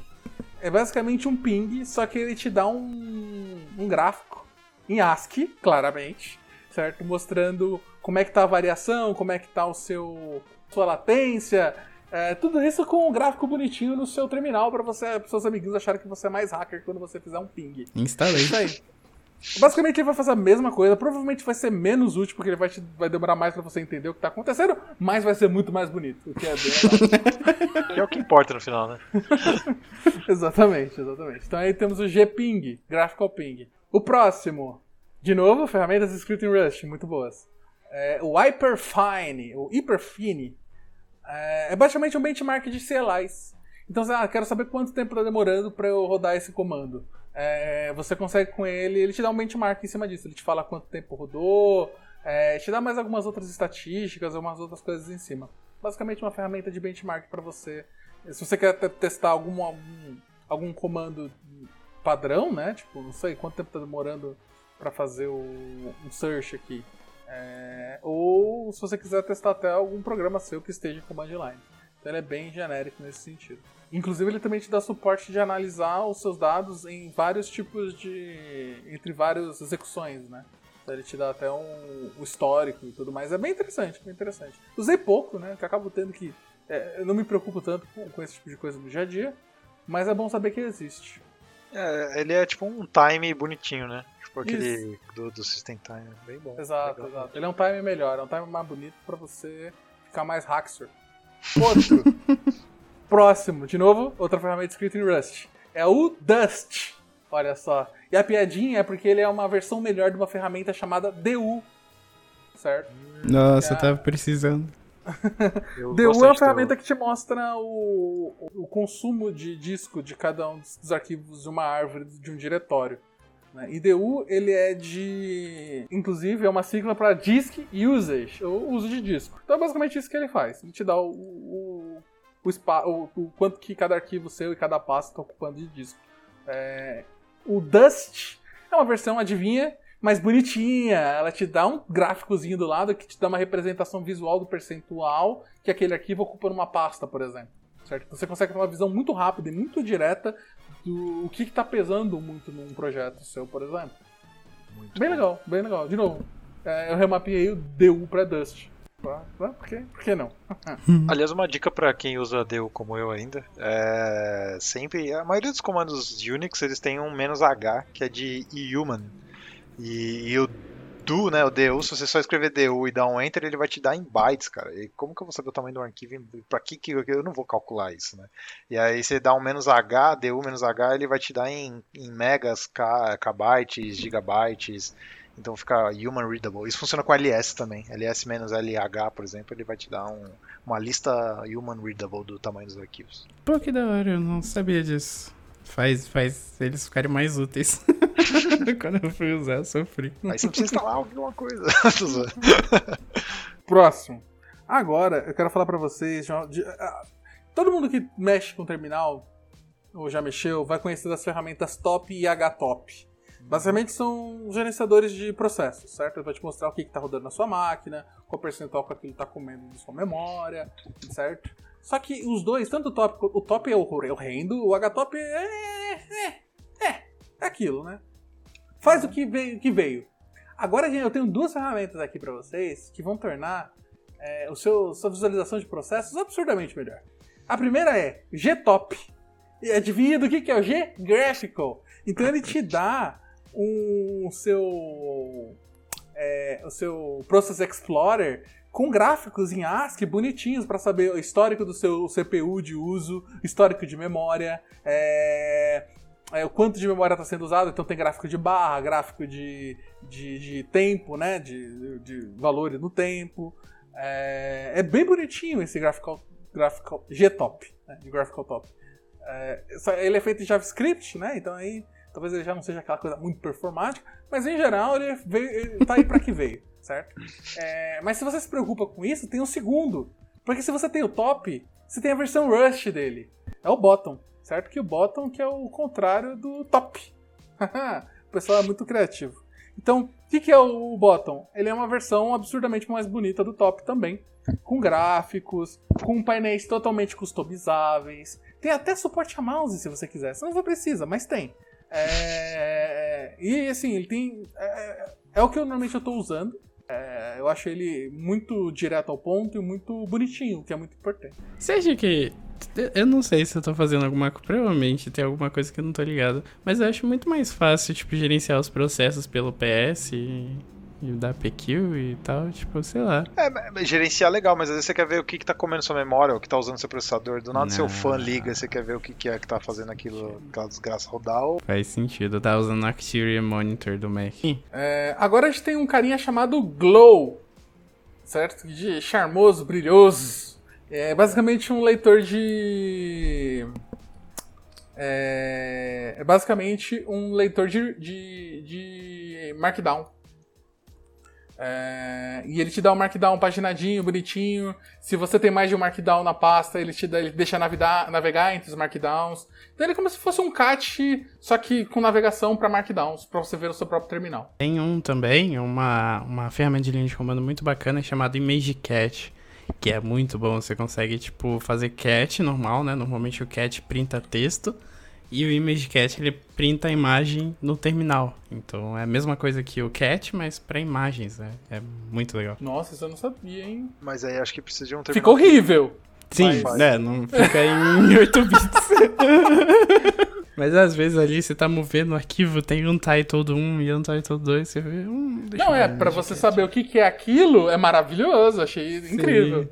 É basicamente um ping, só que ele te dá um, um gráfico em ASCII, claramente, certo? Mostrando como é que tá a variação, como é que tá o seu sua latência, é, tudo isso com um gráfico bonitinho no seu terminal para você, seus amiguinhos acharem que você é mais hacker quando você fizer um ping. Instalei. Isso aí. Basicamente ele vai fazer a mesma coisa, provavelmente vai ser menos útil porque ele vai, te, vai demorar mais para você entender o que tá acontecendo, mas vai ser muito mais bonito, o que é bem é o que importa no final, né? exatamente, exatamente. Então aí temos o Gping, Graphical Ping. O próximo, de novo, ferramentas escritas em Rust, muito boas. É, o Hyperfine, o Hyperfine, é, é basicamente um benchmark de CLIs. Então, ah, quero saber quanto tempo está demorando para eu rodar esse comando. É, você consegue com ele, ele te dá um benchmark em cima disso. Ele te fala quanto tempo rodou, é, te dá mais algumas outras estatísticas, algumas outras coisas em cima. Basicamente uma ferramenta de benchmark para você. Se você quer testar algum, algum, algum comando padrão, né? Tipo, não sei quanto tempo está demorando para fazer o, um search aqui. É, ou se você quiser testar até algum programa seu que esteja em command. Então ele é bem genérico nesse sentido. Inclusive ele também te dá suporte de analisar os seus dados em vários tipos de. entre várias execuções, né? Então ele te dá até um, um histórico e tudo mais. É bem interessante, bem interessante. Usei pouco, né? Que acabo tendo que. É, eu não me preocupo tanto com, com esse tipo de coisa no dia a dia, mas é bom saber que existe. É, ele é tipo um time bonitinho, né? Tipo aquele do, do System Time. Bem bom. Exato, legal. exato. Ele é um time melhor, é um time mais bonito pra você ficar mais hacker. Outro. Próximo, de novo, outra ferramenta escrita em Rust. É o Dust. Olha só. E a piadinha é porque ele é uma versão melhor de uma ferramenta chamada DU. Certo? Nossa, é... eu tava precisando. DU é uma ferramenta que te mostra o, o consumo de disco de cada um dos arquivos de uma árvore, de um diretório. Né? DU ele é de. Inclusive, é uma sigla para Disk Usage, ou uso de disco. Então é basicamente isso que ele faz. Ele te dá o, o, o, o, o quanto que cada arquivo seu e cada pasta está ocupando de disco. É... O Dust é uma versão, adivinha, mais bonitinha. Ela te dá um gráficozinho do lado que te dá uma representação visual do percentual que aquele arquivo ocupa numa pasta, por exemplo. Certo? Você consegue ter uma visão muito rápida e muito direta do que está pesando muito num projeto seu, por exemplo. Muito bem bom. legal, bem legal. De novo, é, eu remapeei o DU para Dust. Por que, por que não? Aliás, uma dica para quem usa DU como eu ainda, é sempre a maioria dos comandos Unix eles têm um "-h", que é de human. E, e o do, né, o DU, se você só escrever DU e dar um enter, ele vai te dar em bytes, cara. E como que eu vou saber o tamanho do arquivo? Pra que que eu não vou calcular isso, né? E aí você dá um menos H, DU menos H, ele vai te dar em, em megas, K, kbytes, gigabytes. Então fica human readable. Isso funciona com LS também. LS menos LH, por exemplo, ele vai te dar um, uma lista human readable do tamanho dos arquivos. Pô, que da hora, eu não sabia disso. Faz, faz eles ficarem mais úteis. Quando eu fui usar, eu sofri. Aí você precisa instalar alguma coisa. Próximo. Agora, eu quero falar para vocês. De, uh, todo mundo que mexe com terminal, ou já mexeu, vai conhecer das ferramentas Top e HTOP. Basicamente são gerenciadores de processos, certo? Ele vai te mostrar o que está rodando na sua máquina, qual percentual que aquilo está comendo de sua memória, certo? Só que os dois, tanto o top, o top é horrendo, o HTOP é, é, é, é aquilo, né? Faz o que veio. Que veio. Agora, gente, eu tenho duas ferramentas aqui para vocês que vão tornar é, o seu, sua visualização de processos absurdamente melhor. A primeira é Gtop. E adivinha do que, que é o G? Graphical. Então ele te dá um, seu é, o seu Process Explorer com gráficos em ASCII bonitinhos para saber o histórico do seu CPU de uso, histórico de memória, é, é, o quanto de memória está sendo usado, então tem gráfico de barra, gráfico de, de, de tempo, né? De, de valores no tempo. É, é, bem bonitinho esse graphical, graphical G-Top, né, de Graphical Top. É, ele é feito em JavaScript, né? Então aí talvez ele já não seja aquela coisa muito performática, mas em geral ele, veio, ele tá aí para que veio, certo? É, mas se você se preocupa com isso, tem o um segundo. Porque se você tem o top, você tem a versão Rust dele. É o bottom, certo? Que o bottom que é o contrário do top. o pessoal é muito criativo. Então, o que, é o bottom? Ele é uma versão absurdamente mais bonita do top também. Com gráficos, com painéis totalmente customizáveis. Tem até suporte a mouse se você quiser. Você não precisa, mas tem. É... E assim, ele tem. É, é o que eu normalmente eu tô usando. É, eu acho ele muito direto ao ponto e muito bonitinho, que é muito importante. Acha que. Eu não sei se eu tô fazendo alguma coisa. Provavelmente tem alguma coisa que eu não tô ligado. Mas eu acho muito mais fácil, tipo, gerenciar os processos pelo PS e e dar PQ e tal, tipo, sei lá. É, gerenciar é legal, mas às vezes você quer ver o que, que tá comendo sua memória, o que tá usando seu processador. Do nada não. seu fã liga, você quer ver o que, que é que tá fazendo aquilo, aquela desgraça rodar. Ou... Faz sentido, tá usando o Activity Monitor do Mac. É, agora a gente tem um carinha chamado Glow, certo? De charmoso, brilhoso. É basicamente um leitor de. É, é basicamente um leitor de, de, de Markdown. É, e ele te dá um markdown paginadinho, bonitinho. Se você tem mais de um markdown na pasta, ele te dá, ele deixa navegar, navegar entre os markdowns. Então ele é como se fosse um cat, só que com navegação para markdowns, para você ver o seu próprio terminal. Tem um também, uma, uma ferramenta de linha de comando muito bacana chamada Image Cat, que é muito bom. Você consegue tipo fazer cat normal, né? Normalmente o cat printa texto. E o Image Cat ele printa a imagem no terminal. Então é a mesma coisa que o Cat, mas para imagens, né? É muito legal. Nossa, isso eu não sabia, hein? Mas aí acho que precisa de um terminal. Ficou horrível! Sim, né? Não fica em 8 bits. Mas às vezes ali você tá movendo o arquivo, tem um title 1 e um title 2, você vê. Hum, não, é, para você saber o que, que é aquilo, é maravilhoso, achei Sim. incrível.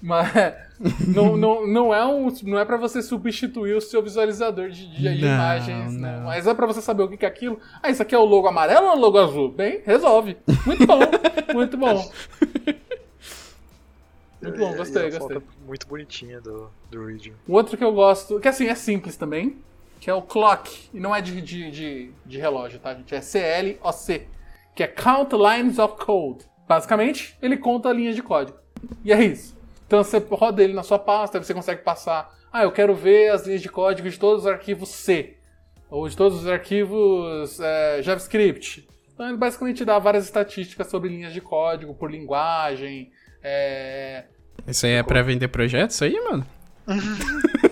Mas não, não, não é, um, não é para você substituir o seu visualizador de, de, não, imagens, né? não. Mas é para você saber o que é aquilo. Ah, isso aqui é o logo amarelo ou é o logo azul? Bem, resolve. Muito bom, muito bom. Muito bom, gostei, e gostei. Muito bonitinha do, do Region. O outro que eu gosto, que assim, é simples também, que é o Clock. E não é de, de, de, de relógio, tá, gente? É CLOC, que é Count Lines of Code. Basicamente, ele conta linhas de código. E é isso. Então você roda ele na sua pasta, você consegue passar. Ah, eu quero ver as linhas de código de todos os arquivos C, ou de todos os arquivos é, JavaScript. Então ele basicamente dá várias estatísticas sobre linhas de código por linguagem. É... Isso aí é para vender projetos, isso aí, mano?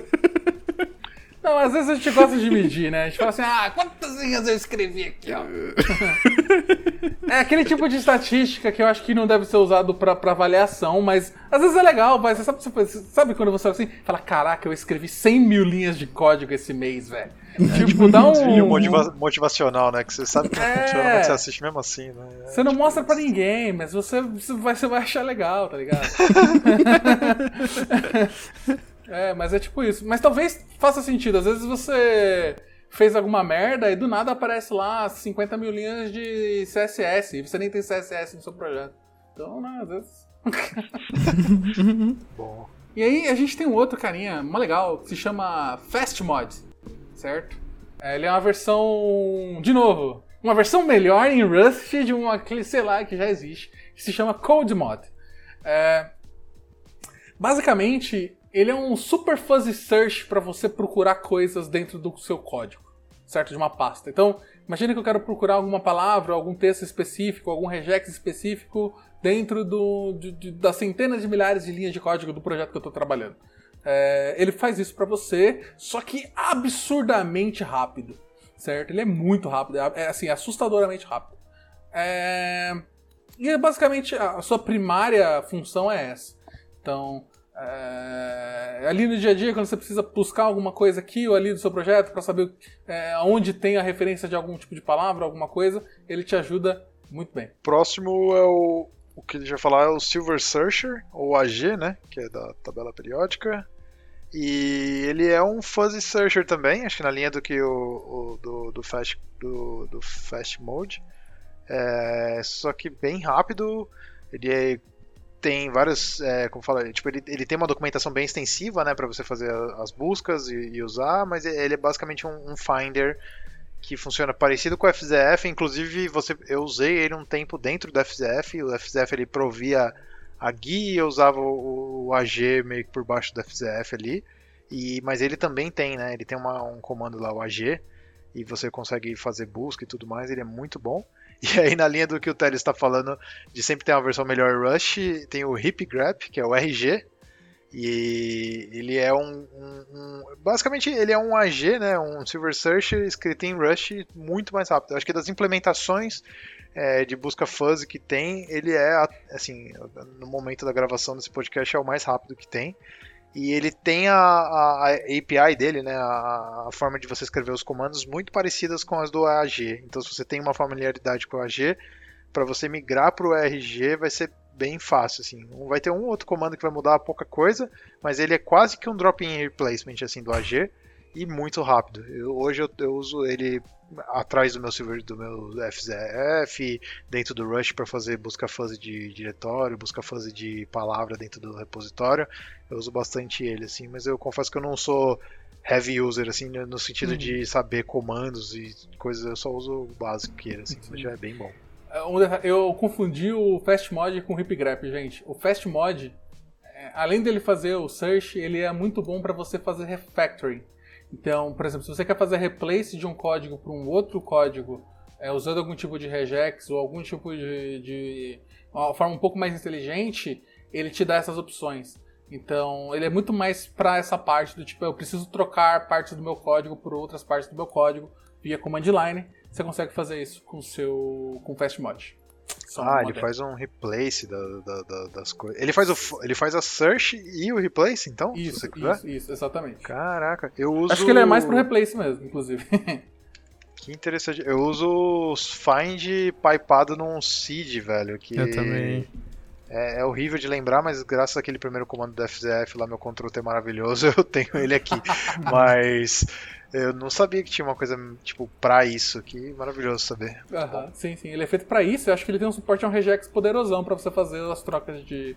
Não, às vezes a gente gosta de medir, né? A gente fala assim, ah, quantas linhas eu escrevi aqui, ó. é aquele tipo de estatística que eu acho que não deve ser usado pra, pra avaliação, mas às vezes é legal, mas sabe, sabe quando você fala assim, fala, caraca, eu escrevi 100 mil linhas de código esse mês, velho. tipo, dá um... Motiva motivacional, né? Que você sabe que não é... funciona, mas você assiste mesmo assim, né? É, você não tipo mostra pra ninguém, mas você, você, vai, você vai achar legal, tá ligado? É, mas é tipo isso. Mas talvez faça sentido. Às vezes você fez alguma merda e do nada aparece lá 50 mil linhas de CSS e você nem tem CSS no seu projeto. Então, né, às vezes. Bom. E aí a gente tem um outro carinha, uma legal, que se chama FastMod, certo? É, ele é uma versão, de novo, uma versão melhor em Rust de uma, sei lá, que já existe, que se chama CodeMod. É, basicamente, ele é um super fuzzy search para você procurar coisas dentro do seu código, certo? De uma pasta. Então, imagine que eu quero procurar alguma palavra, algum texto específico, algum regex específico dentro do, de, de, das centenas de milhares de linhas de código do projeto que eu estou trabalhando. É, ele faz isso para você, só que absurdamente rápido, certo? Ele é muito rápido, é, é assim, assustadoramente rápido. É, e basicamente a sua primária função é essa. Então, é, ali no dia a dia, quando você precisa buscar alguma coisa aqui ou ali do seu projeto para saber é, onde tem a referência de algum tipo de palavra, alguma coisa, ele te ajuda muito bem. Próximo é o, o que ele já falar é o Silver Searcher, ou AG, né? Que é da tabela periódica. E ele é um fuzzy searcher também, acho que na linha do que o, o do, do, fast, do, do Fast Mode. É, só que bem rápido. Ele é, tem várias, é, como fala, tipo, ele, ele tem uma documentação bem extensiva, né, para você fazer as buscas e, e, usar, mas ele é basicamente um, um, Finder que funciona parecido com o FZF. Inclusive, você, eu usei ele um tempo dentro do FZF. O FZF ele provia a guia, eu usava o, o AG meio que por baixo do FZF ali. E, mas ele também tem, né? Ele tem uma, um comando lá, o AG, e você consegue fazer busca e tudo mais. Ele é muito bom. E aí, na linha do que o Teles está falando, de sempre ter uma versão melhor Rush, tem o Hip Grep, que é o RG. E ele é um, um, um, Basicamente, ele é um AG, né? Um Silver Search escrito em Rush muito mais rápido. Eu acho que das implementações é, de busca fuzzy que tem, ele é, assim, no momento da gravação desse podcast, é o mais rápido que tem. E ele tem a, a, a API dele, né, a, a, forma de você escrever os comandos muito parecidas com as do AG. Então, se você tem uma familiaridade com o AG, para você migrar para o RG vai ser bem fácil. Assim. Vai ter um outro comando que vai mudar pouca coisa, mas ele é quase que um drop-in replacement assim, do AG e muito rápido. Eu, hoje eu, eu, uso ele atrás do meu Silver, do meu FZF, dentro do Rush para fazer busca fuzzy de diretório, busca fuzzy de palavra dentro do repositório. Eu uso bastante ele assim, mas eu confesso que eu não sou heavy user assim no sentido uhum. de saber comandos e coisas, eu só uso o básico que ele assim, mas já é bem bom. É, eu confundi o Fast Mod com o Hip Grep, gente. O Fast Mod, é, além dele fazer o search, ele é muito bom para você fazer refactoring. Então, por exemplo, se você quer fazer replace de um código para um outro código, é, usando algum tipo de regex ou algum tipo de, de uma forma um pouco mais inteligente, ele te dá essas opções. Então, ele é muito mais para essa parte do tipo, eu preciso trocar partes do meu código por outras partes do meu código via command line. Você consegue fazer isso com o seu com fastmod. Ah, ele faz um replace da, da, da, das coisas. Ele faz, o, ele faz a search e o replace, então? Isso, isso, isso, exatamente. Caraca, eu uso. Acho que ele é mais pro replace mesmo, inclusive. que interessante. Eu uso os find pipado num seed, velho. Que eu também. É, é, horrível de lembrar, mas graças àquele primeiro comando do FZF lá, meu controle é maravilhoso, eu tenho ele aqui. mas eu não sabia que tinha uma coisa, tipo, pra isso. Que maravilhoso saber. Uhum, sim, sim. Ele é feito pra isso. Eu acho que ele tem um suporte a um regex poderosão pra você fazer as trocas de,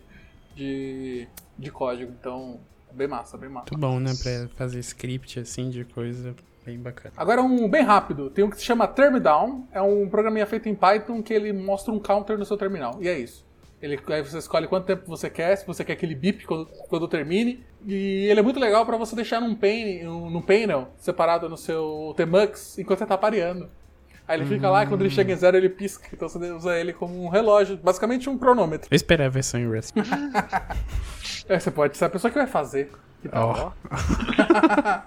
de, de código. Então, é bem massa, bem massa. Muito bom, né? Pra fazer script, assim, de coisa bem bacana. Agora, um bem rápido. Tem um que se chama Termdown. É um programinha feito em Python que ele mostra um counter no seu terminal. E é isso. Ele, aí você escolhe quanto tempo você quer, se você quer aquele bip quando, quando termine. E ele é muito legal para você deixar num, pane, num panel separado no seu Tmux enquanto você tá pareando. Aí ele fica lá e quando ele chega em zero ele pisca. Então você usa ele como um relógio, basicamente um cronômetro. Eu esperei a versão em Rust. é, você pode ser a pessoa que vai fazer. Que tal? Oh.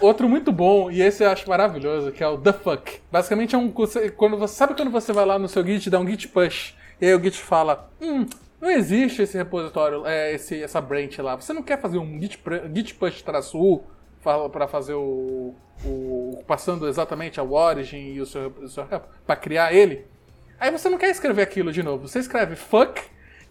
Outro muito bom, e esse eu acho maravilhoso, que é o The Fuck. Basicamente é um. Quando você, sabe quando você vai lá no seu Git e dá um Git push? E aí o Git fala: Hum, não existe esse repositório, é, esse, essa branch lá. Você não quer fazer um git, git push traço u para fazer o, o, passando exatamente a origin e o seu, o seu para criar ele? Aí você não quer escrever aquilo de novo. Você escreve fuck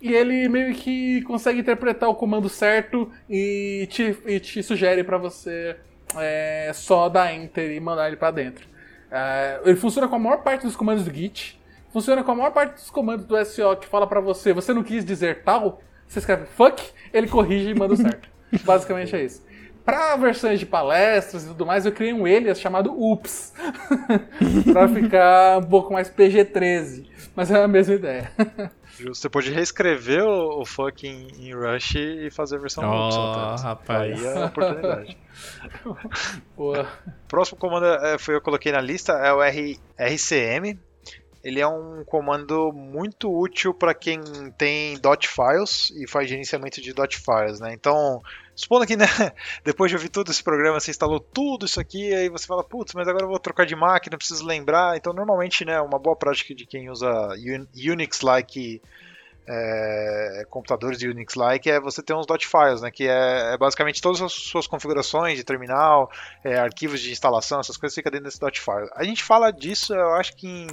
e ele meio que consegue interpretar o comando certo e te, e te sugere para você é, só dar enter e mandar ele para dentro. É, ele funciona com a maior parte dos comandos do Git. Funciona com a maior parte dos comandos do SO que fala para você, você não quis dizer tal, você escreve fuck, ele corrige e manda certo. Basicamente é isso. Para versões de palestras e tudo mais, eu criei um alias chamado Ups. para ficar um pouco mais PG-13. Mas é a mesma ideia. Você pode reescrever o, o em, Rush e fazer a versão oh, Ups. Tá? rapaz. Aí é a oportunidade. Boa. Próximo comando é, foi eu coloquei na lista é o R, RCM, ele é um comando muito útil para quem tem dot files e faz gerenciamento de dot files, né? Então, supondo que né, depois de ouvir todo esse programa, você instalou tudo isso aqui, aí você fala, putz, mas agora eu vou trocar de máquina, preciso lembrar. Então, normalmente, né, uma boa prática de quem usa Unix-like é, computadores Unix-like é você ter uns dot files, né? Que é, é, basicamente todas as suas configurações de terminal, é, arquivos de instalação, essas coisas ficam dentro desse dot file. A gente fala disso, eu acho que em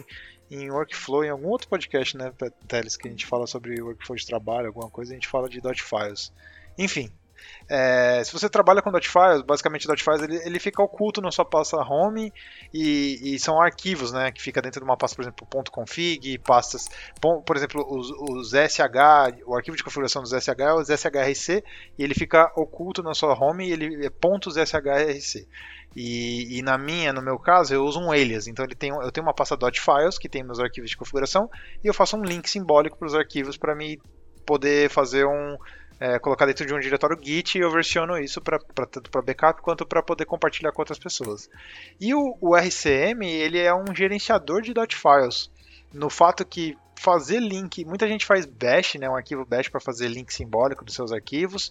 em workflow, em algum outro podcast, né, Teles, que a gente fala sobre workflow de trabalho, alguma coisa, a gente fala de dot files. Enfim, É, se você trabalha com .files, basicamente .files ele, ele fica oculto na sua pasta home e, e, são arquivos, né, que fica dentro de uma pasta, por exemplo, .config, pastas, por exemplo, os, os SH, o arquivo de configuração dos SH é o SHRC e ele fica oculto na sua home e ele é .shrc. E, e, na minha, no meu caso, eu uso um alias. Então ele tem, eu tenho uma pasta .files que tem meus arquivos de configuração e eu faço um link simbólico para os arquivos para me poder fazer um é, colocar dentro de um diretório Git e eu versiono isso para tanto para backup quanto para poder compartilhar com outras pessoas. E o, o, RCM ele é um gerenciador de .files, no fato que fazer link, muita gente faz bash, né, um arquivo bash para fazer link simbólico dos seus arquivos.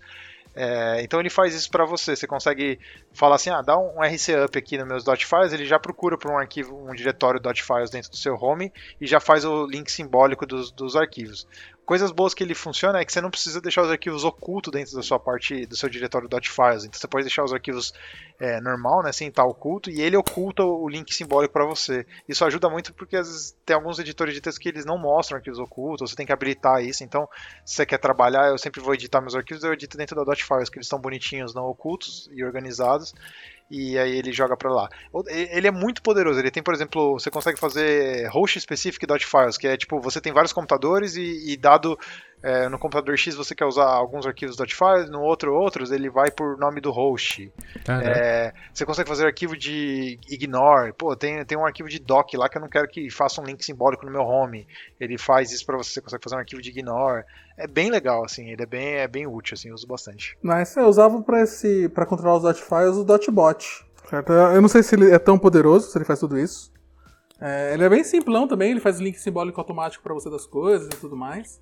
É, então ele faz isso para você. Você consegue falar assim, ah, dá um RC up aqui nos meus .files, ele já procura por um arquivo, um diretório .files dentro do seu home e já faz o link simbólico dos, dos arquivos. Coisas boas que ele funciona é que você não precisa deixar os arquivos ocultos dentro da sua parte do seu diretório .files. Então você pode deixar os arquivos é, normal, né, sem estar oculto, e ele oculta o link simbólico para você. Isso ajuda muito porque às vezes tem alguns editores de texto que eles não mostram arquivos ocultos, você tem que habilitar isso. Então, se você quer trabalhar, eu sempre vou editar meus arquivos, eu edito dentro da .files, que eles estão bonitinhos, não ocultos e organizados e aí ele joga para lá. Ele é muito poderoso. Ele tem, por exemplo, você consegue fazer host specific .files, que é tipo, você tem vários computadores e, e dado é, no computador X você quer usar alguns arquivos .files, no outro outros, ele vai por nome do host. É, você consegue fazer arquivo de ignore. Pô, tem, tem um arquivo de doc lá que eu não quero que faça um link simbólico no meu home. Ele faz isso para você, você consegue fazer um arquivo de ignore. É bem legal, assim, ele é bem, é bem útil, assim, eu uso bastante. Mas eu usava para esse para controlar os .files o .bot. Certo? Eu não sei se ele é tão poderoso, se ele faz tudo isso. É, ele é bem simplão também, ele faz link simbólico automático para você das coisas e tudo mais.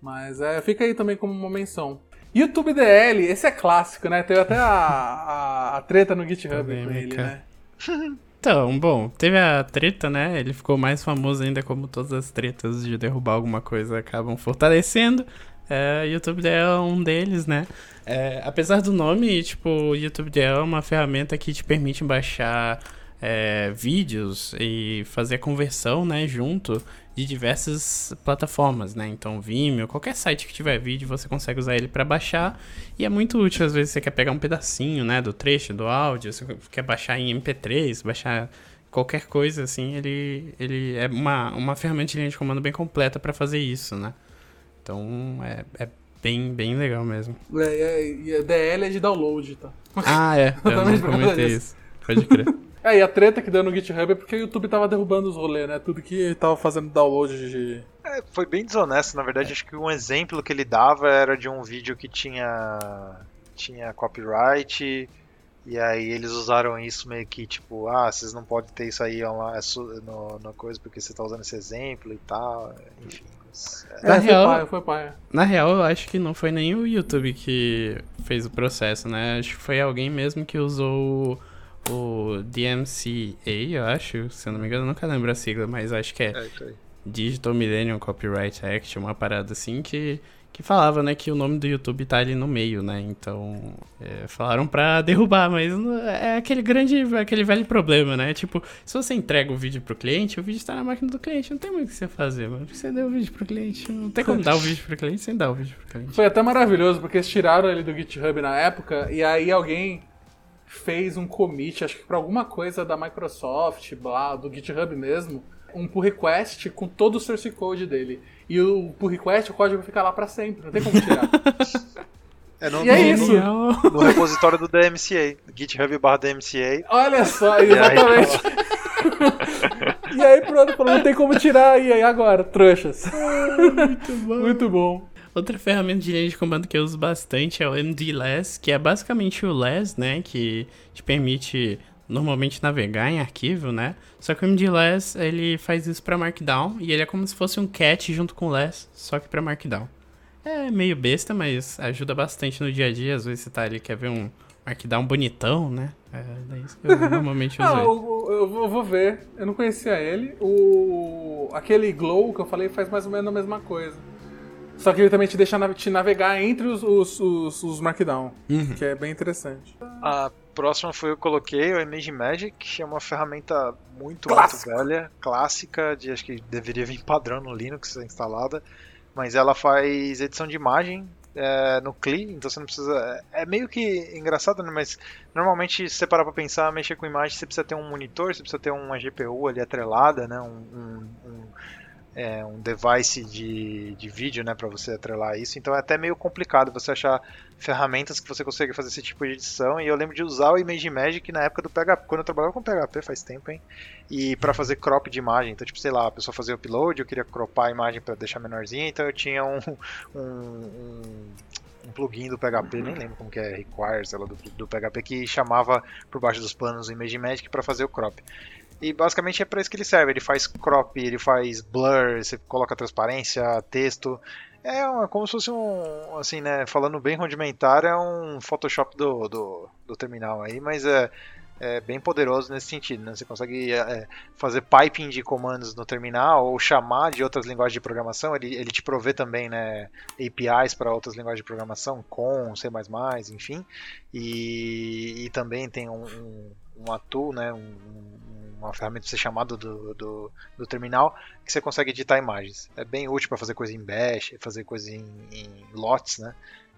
Mas é, fica aí também como uma menção. YouTube DL, esse é clássico, né? Teve até a, a, a treta no GitHub com ele, né? Então, bom, teve a treta, né? Ele ficou mais famoso ainda como todas as tretas de derrubar alguma coisa acabam fortalecendo. É, YouTube DL é um deles, né? É, apesar do nome, tipo, YouTube DL é uma ferramenta que te permite baixar é, vídeos e fazer a conversão, né, junto de diversas plataformas, né? Então, Vimeo, qualquer site que tiver vídeo, você consegue usar ele para baixar e é muito útil. Às vezes você quer pegar um pedacinho, né, do trecho, do áudio, você quer baixar em MP3, baixar qualquer coisa assim, ele, ele é uma, uma ferramenta de linha de comando bem completa para fazer isso, né? Então, é, é bem, bem legal mesmo. É, e a DL é de download, tá? Ah, é. Eu não comentei isso. Pode crer. É, e a treta que deu no GitHub é porque o YouTube tava derrubando os rolês, né? Tudo que tava fazendo download de. É, foi bem desonesto, na verdade. Acho que um exemplo que ele dava era de um vídeo que tinha. tinha copyright. E aí eles usaram isso meio que tipo, ah, vocês não podem ter isso aí online, no, no coisa porque você tá usando esse exemplo e tal. Enfim. É, na real, foi paia, foi paia. Na real, eu acho que não foi nem o YouTube que fez o processo, né? Acho que foi alguém mesmo que usou o DMCA, eu acho, se eu não me engano, eu nunca lembro a sigla, mas acho que é, é Digital Millennium Copyright Act, uma parada assim que, que falava, né, que o nome do YouTube tá ali no meio, né, então é, falaram pra derrubar, mas é aquele grande, aquele velho problema, né, tipo, se você entrega o vídeo pro cliente, o vídeo está na máquina do cliente, não tem muito o que você fazer, mano, você deu o vídeo pro cliente, não tem como dar o vídeo pro cliente sem dar o vídeo pro cliente. Foi até maravilhoso, porque eles tiraram ele do GitHub na época, e aí alguém fez um commit, acho que para alguma coisa da Microsoft, blá, do GitHub mesmo, um pull request com todo o source code dele. E o pull request, o código fica lá para sempre, não tem como tirar. É no, e é isso. No, no repositório do DMCA, GitHub barra DMCA. Olha só, exatamente. E aí pronto, não tem como tirar. E aí agora, trouxas. muito bom. Muito bom. Outra ferramenta de linha de comando que eu uso bastante é o MDLess, que é basicamente o less, né, que te permite normalmente navegar em arquivo, né? Só que o MDLess, ele faz isso para Markdown e ele é como se fosse um cat junto com o less, só que para Markdown. É meio besta, mas ajuda bastante no dia a dia. Às vezes você tá ali quer ver um Markdown bonitão, né? É, é isso que eu normalmente uso. ah, eu, eu, eu, vou ver. Eu não conhecia ele. O aquele Glow que eu falei faz mais ou menos a mesma coisa. Só que ele também te deixa te navegar entre os, os, os, os Markdown, uhum. que é bem interessante. A próxima foi eu coloquei o Image Magic, que é uma ferramenta muito, muito velha, clássica, de acho que deveria vir padrão no Linux instalada, mas ela faz edição de imagem é, no CLI, então você não precisa. É meio que engraçado, né? Mas normalmente, se você parar pra pensar, mexer com imagem, você precisa ter um monitor, você precisa ter uma GPU ali atrelada, né? Um, um, um, é, um device de, de vídeo, né? Pra você atrelar isso. Então é até meio complicado você achar ferramentas que você consegue fazer esse tipo de edição. E eu lembro de usar o Image Magic na época do PHP, quando eu trabalhava com PHP faz tempo, hein? E para fazer crop de imagem. Então, tipo, sei lá, a pessoa fazia upload, eu queria cropar a imagem para deixar menorzinha, então eu tinha um, um, um um plugin do PHP, nem lembro como que é, requires, lá, do, do PHP, que chamava por baixo dos panos o Image Magic para fazer o crop. E basicamente é para isso que ele serve. Ele faz crop, ele faz blur, você coloca transparência, texto. É como se fosse um, assim, né, falando bem rudimentar, é um Photoshop do, do, do terminal aí, mas é, é bem poderoso nesse sentido, né? Você consegue é, fazer piping de comandos no terminal ou chamar de outras linguagens de programação. Ele, ele te provê também, né, APIs para outras linguagens de programação, com C++, enfim. E, e também tem um, um, um tool, né, um, uma ferramenta ser chamada do, do, do, terminal que você consegue editar imagens. É bem útil para fazer coisa em Bash, fazer coisa em, em lots, né?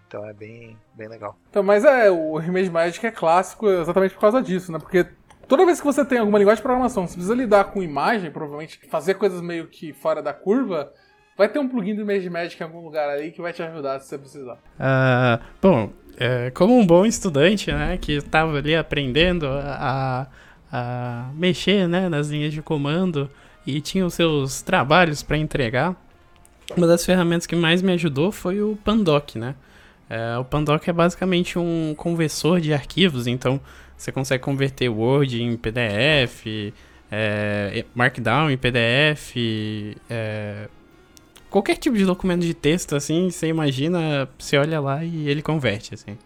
Então é bem, bem legal. Então, mas é, o Image Magic é clássico exatamente por causa disso, né? Porque toda vez que você tem alguma linguagem de programação, você precisa lidar com imagem, provavelmente fazer coisas meio que fora da curva, vai ter um plugin do Image Magic em algum lugar aí que vai te ajudar se você precisar. Uh, bom, é, como um bom estudante, né, que estava ali aprendendo a, a mexer né, nas linhas de comando e tinha os seus trabalhos para entregar, uma das ferramentas que mais me ajudou foi o Pandoc, né? É, o Pandoc é basicamente um conversor de arquivos, então você consegue converter Word em PDF, é, Markdown em PDF, é, qualquer tipo de documento de texto, assim, você imagina, você olha lá e ele converte, assim.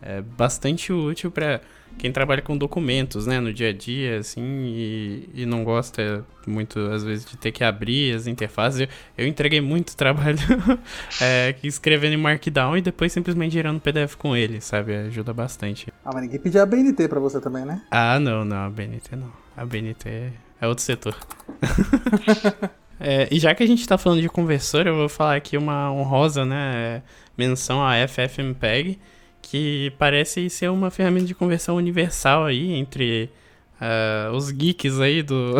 É bastante útil para quem trabalha com documentos, né, no dia a dia, assim, e, e não gosta muito, às vezes, de ter que abrir as interfaces. Eu, eu entreguei muito trabalho é, escrevendo em Markdown e depois simplesmente gerando PDF com ele, sabe? Ajuda bastante. Ah, mas ninguém pediu a BNT pra você também, né? Ah, não, não, a BNT não. A BNT é outro setor. é, e já que a gente tá falando de conversor, eu vou falar aqui uma honrosa, né, menção a FFmpeg, que parece ser uma ferramenta de conversão universal aí entre uh, os geeks aí do,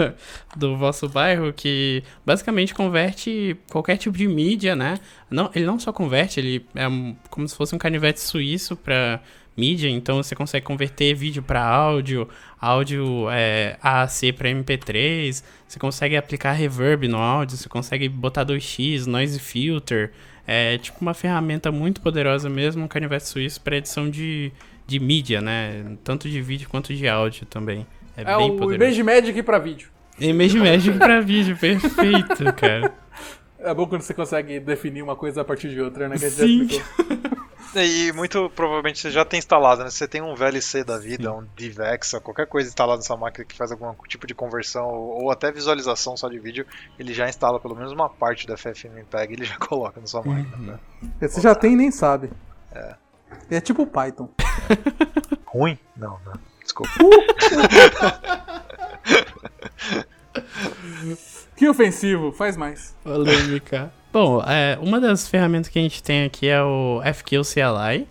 do vosso bairro, que basicamente converte qualquer tipo de mídia, né? Não, ele não só converte, ele é como se fosse um canivete suíço para mídia, então você consegue converter vídeo para áudio, áudio é, AAC para MP3, você consegue aplicar reverb no áudio, você consegue botar 2x, noise filter, é tipo uma ferramenta muito poderosa mesmo, um canivete suíço para edição de, de mídia, né? Tanto de vídeo quanto de áudio também. É, é bem o poderoso. Image Magic para vídeo. Image Magic para vídeo, perfeito, cara. É bom quando você consegue definir uma coisa a partir de outra, né? Que Sim. E muito provavelmente você já tem instalado, né? Você tem um VLC da vida, Sim. um DivX, qualquer coisa instalada nessa máquina que faz algum tipo de conversão ou até visualização só de vídeo, ele já instala pelo menos uma parte da FFmpeg e ele já coloca na sua máquina. Uhum. Né? Você já tem e nem sabe. É. É tipo Python. Ruim? Não, não. Desculpa. Que ofensivo, faz mais. Polêmica. Bom, é, uma das ferramentas que a gente tem aqui é o FQ CLI,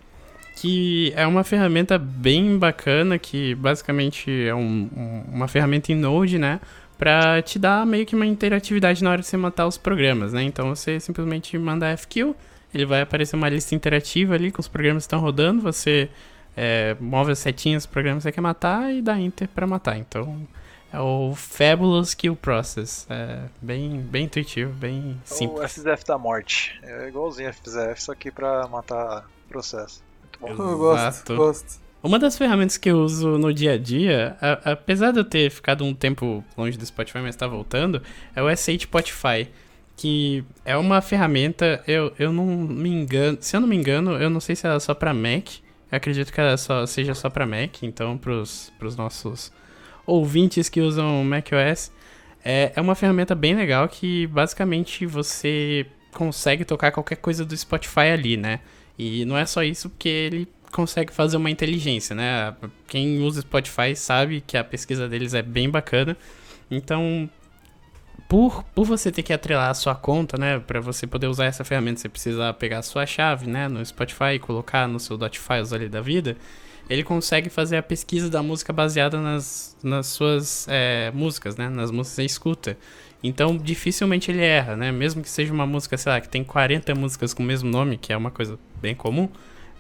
que é uma ferramenta bem bacana, que basicamente é um, um, uma ferramenta em Node, né? Pra te dar meio que uma interatividade na hora de você matar os programas, né? Então você simplesmente manda FQ, ele vai aparecer uma lista interativa ali com os programas que estão rodando, você é, move as setinhas dos programas que você quer matar e dá Enter para matar. Então é o Fabulous Kill Process. É bem, bem intuitivo, bem simples. O FZF da morte. É igualzinho FZF, só que pra matar processo. Muito bom. Eu gosto, gosto. Uma das ferramentas que eu uso no dia a dia, a, apesar de eu ter ficado um tempo longe do Spotify, mas está voltando, é o S8 Spotify. Que é uma ferramenta, eu, eu não me engano, se eu não me engano, eu não sei se ela é só para Mac. Eu acredito que ela só, seja só para Mac, então pros, pros nossos ouvintes que usam macOS, é, é uma ferramenta bem legal que basicamente você consegue tocar qualquer coisa do Spotify ali, né? E não é só isso, porque ele consegue fazer uma inteligência, né? Quem usa Spotify sabe que a pesquisa deles é bem bacana. Então, por, por você ter que atrelar a sua conta, né, para você poder usar essa ferramenta, você precisa pegar a sua chave, né, no Spotify e colocar no seu .files ali da vida, ele consegue fazer a pesquisa da música baseada nas, nas suas é, músicas, né, nas músicas que escuta. Então, dificilmente ele erra, né, mesmo que seja uma música, sei lá, que tem 40 músicas com o mesmo nome, que é uma coisa bem comum,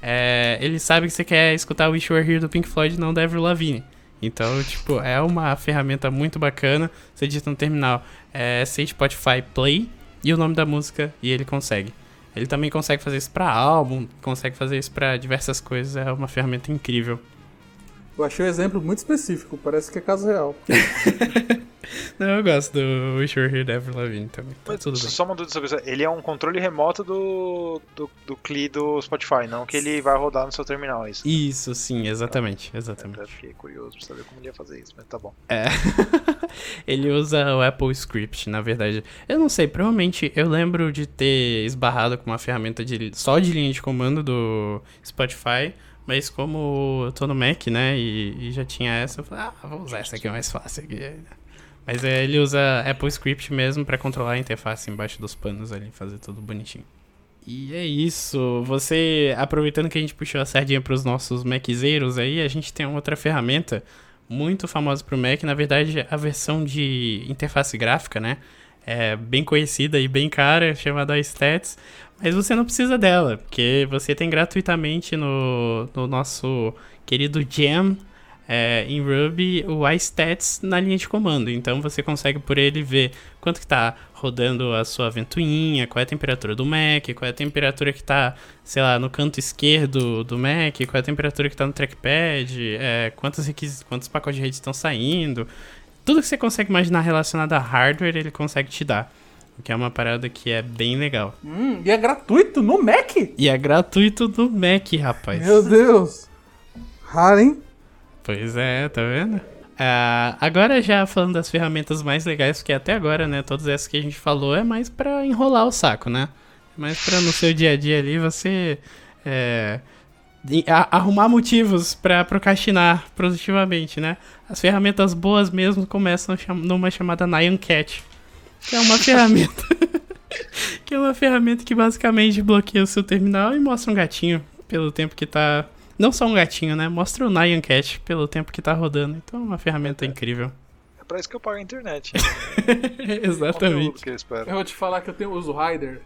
é, ele sabe que você quer escutar Wish You Were Here do Pink Floyd, não da Avril Lavigne. Então, tipo, é uma ferramenta muito bacana. Você digita no terminal é, Spotify Play e o nome da música e ele consegue. Ele também consegue fazer isso para álbum, consegue fazer isso para diversas coisas. É uma ferramenta incrível. Eu achei um exemplo muito específico, parece que é caso real. Não, eu gosto do Wish You Were Here Avril Lavigne também. Tá Mas tudo bem. só uma dúvida sobre isso. Ele é um controle remoto do, do, do CLI do Spotify, não que ele vai rodar no seu terminal, é isso? Isso, sim, exatamente, exatamente. Eu fiquei curioso pra saber como ele ia fazer isso, mas tá bom. É. ele usa o Apple Script, na verdade. Eu não sei, provavelmente eu lembro de ter esbarrado com uma ferramenta de, só de linha de comando do Spotify, mas como eu tô no Mac, né, e, e já tinha essa, eu falei, ah, vou usar essa aqui, é mais fácil aqui. Mas é, ele usa Apple Script mesmo pra controlar a interface embaixo dos panos ali, fazer tudo bonitinho. E é isso. Você, aproveitando que a gente puxou a sardinha pros nossos Maczeiros aí, a gente tem outra ferramenta muito famosa pro Mac, na verdade, a versão de interface gráfica, né? É bem conhecida e bem cara, chamada Stats, mas você não precisa dela, porque você tem gratuitamente no, no nosso querido Jam é, em Ruby o iStats na linha de comando. Então você consegue por ele ver quanto que está rodando a sua ventoinha, qual é a temperatura do Mac, qual é a temperatura que está, sei lá, no canto esquerdo do Mac, qual é a temperatura que está no trackpad, é, quantos, quantos pacotes de rede estão saindo. Tudo que você consegue imaginar relacionado a hardware, ele consegue te dar. O que é uma parada que é bem legal. Hum, e é gratuito no Mac? E é gratuito no Mac, rapaz. Meu Deus. Raro, hein? Pois é, tá vendo? Uh, agora já falando das ferramentas mais legais, porque até agora, né, todas essas que a gente falou é mais pra enrolar o saco, né? É mais pra no seu dia a dia ali você é, arrumar motivos pra procrastinar produtivamente, né? As ferramentas boas mesmo começam numa chamada Nyan Cat, que é uma ferramenta que é uma ferramenta que basicamente bloqueia o seu terminal e mostra um gatinho pelo tempo que tá não só um gatinho, né? Mostra o Nyan Cat pelo tempo que tá rodando. Então é uma ferramenta é. incrível. É pra isso que eu pago a internet. Né? Exatamente. Que eu, eu, vou te falar que eu tenho uso Rider,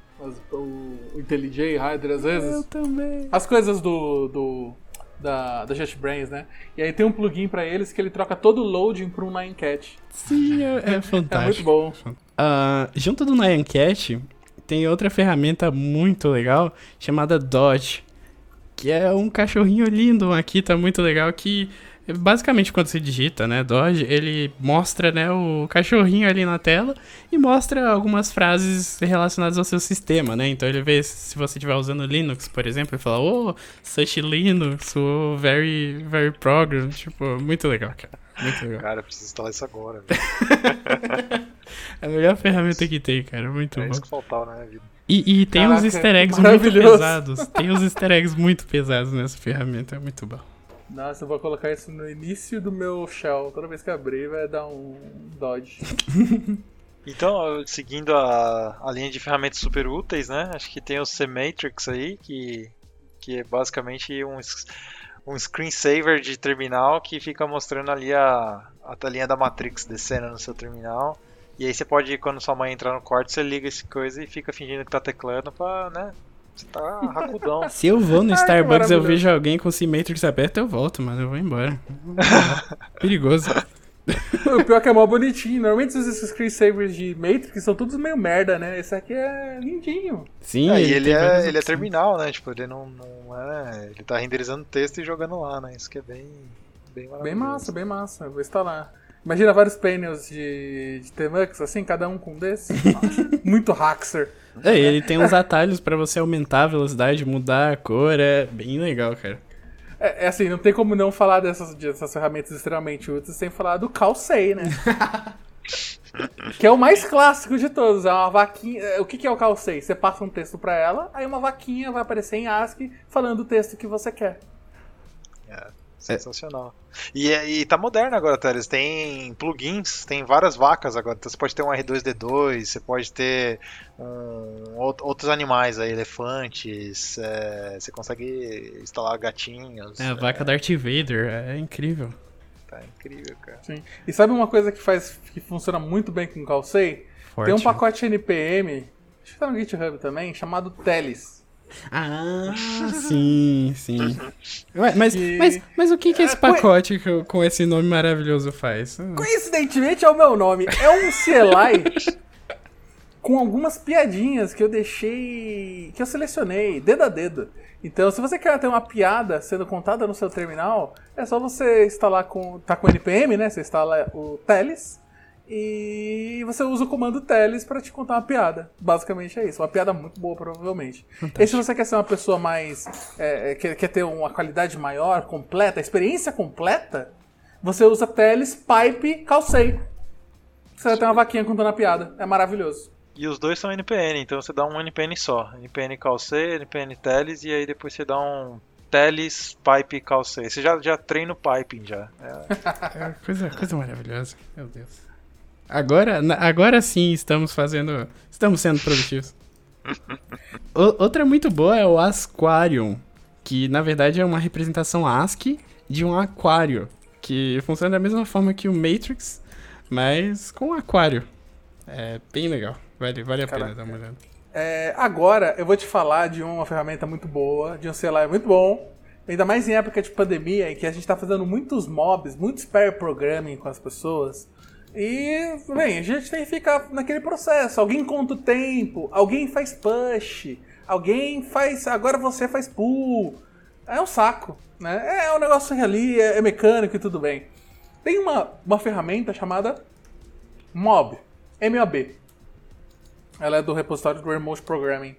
o IntelliJ Rider às vezes. Eu também. As coisas do, do da, da JetBrains, né? E aí tem um plugin pra eles que ele troca todo o loading pra um Nyan Cat. Sim, é, é fantástico. é muito bom. Uh, junto do Nyan Cat, tem outra ferramenta muito legal chamada Dodge que é um cachorrinho lindo, aqui tá muito legal, que basicamente quando você digita, né, Dodge, ele mostra, né, o cachorrinho ali na tela e mostra algumas frases relacionadas ao seu sistema, né, então ele vê se você estiver usando Linux, por exemplo, ele fala, oh, such Linux, oh, very, very program, tipo, muito legal, cara. Muito legal. Cara, eu preciso instalar isso agora, é a melhor ferramenta que tem, cara. Muito é bom. É isso que faltava na minha vida. E, e tem Caraca, uns easter eggs muito pesados. Tem uns easter eggs muito pesados nessa ferramenta. É muito bom. Nossa, eu vou colocar isso no início do meu shell. Toda vez que abrir, vai dar um dodge. Então, seguindo a, a linha de ferramentas super úteis, né? Acho que tem o C-Matrix aí, que, que é basicamente um, um screensaver de terminal que fica mostrando ali a, a telinha da Matrix descendo no seu terminal. E aí você pode, quando sua mãe entrar no quarto, você liga essa coisa e fica fingindo que tá teclando pra, né? Você tá racudão. Se eu vou no Starbucks e eu vejo alguém com o Matrix aberto, eu volto, mas eu vou embora. Perigoso. o pior é que é mó bonitinho. Normalmente esses screensavers de Matrix são todos meio merda, né? Esse aqui é lindinho. Sim, é, ele, ele é, ele é terminal, né? Tipo, ele não, não é. Ele tá renderizando texto e jogando lá, né? Isso que é bem. Bem, bem massa, bem massa. Eu vou instalar. Imagina vários painels de, de Tmux, assim, cada um com um desse. Muito haxer. É, ele tem uns atalhos para você aumentar a velocidade, mudar a cor, é bem legal, cara. É, é, assim, não tem como não falar dessas, dessas ferramentas extremamente úteis sem falar do Calcei, né? que é o mais clássico de todos. É uma vaquinha. É, o que, que é o Calcei? Você passa um texto para ela, aí uma vaquinha vai aparecer em ASCII falando o texto que você quer. É. Sensacional. E, é, e tá moderno agora, Teles. Tem plugins, tem várias vacas agora. Então você pode ter um R2D2, você pode ter um, outros animais aí, elefantes. É, você consegue instalar gatinhos. É, a vaca é. Darth Vader, é incrível. Tá incrível, cara. Sim. E sabe uma coisa que faz que funciona muito bem com o Calcei? Tem um pacote NPM, acho que tá no GitHub também, chamado Teles. Ah, sim, sim. Mas, que... mas, mas o que, que esse é, pacote co... com esse nome maravilhoso faz? Coincidentemente é o meu nome. É um CLI com algumas piadinhas que eu deixei. que eu selecionei, dedo a dedo. Então, se você quer ter uma piada sendo contada no seu terminal, é só você instalar com. tá com NPM, né? Você instala o Teles e você usa o comando teles para te contar uma piada. Basicamente é isso. Uma piada muito boa, provavelmente. Fantástico. E se você quer ser uma pessoa mais. É, é, quer, quer ter uma qualidade maior, completa, experiência completa, você usa teles, pipe, calcei. Você vai ter uma vaquinha contando a piada. É maravilhoso. E os dois são NPN, então você dá um NPN só. NPN calcei, NPN teles, e aí depois você dá um teles, pipe calcei. Você já, já treina o piping já. É... é coisa, coisa maravilhosa. Meu Deus. Agora, agora sim estamos fazendo. Estamos sendo produtivos. o, outra muito boa é o Asquarium, que na verdade é uma representação ASCII de um aquário, que funciona da mesma forma que o Matrix, mas com um aquário. É bem legal. Vale, vale a Caraca. pena dar uma olhada. É, agora eu vou te falar de uma ferramenta muito boa, de um celular muito bom, ainda mais em época de pandemia, em que a gente está fazendo muitos mobs, muitos pair programming com as pessoas. E, bem, a gente tem que ficar naquele processo. Alguém conta o tempo, alguém faz push, alguém faz. Agora você faz pull. É um saco, né? É um negócio ali, é, é mecânico e tudo bem. Tem uma, uma ferramenta chamada Mob, MOB. Ela é do repositório do Remote Programming.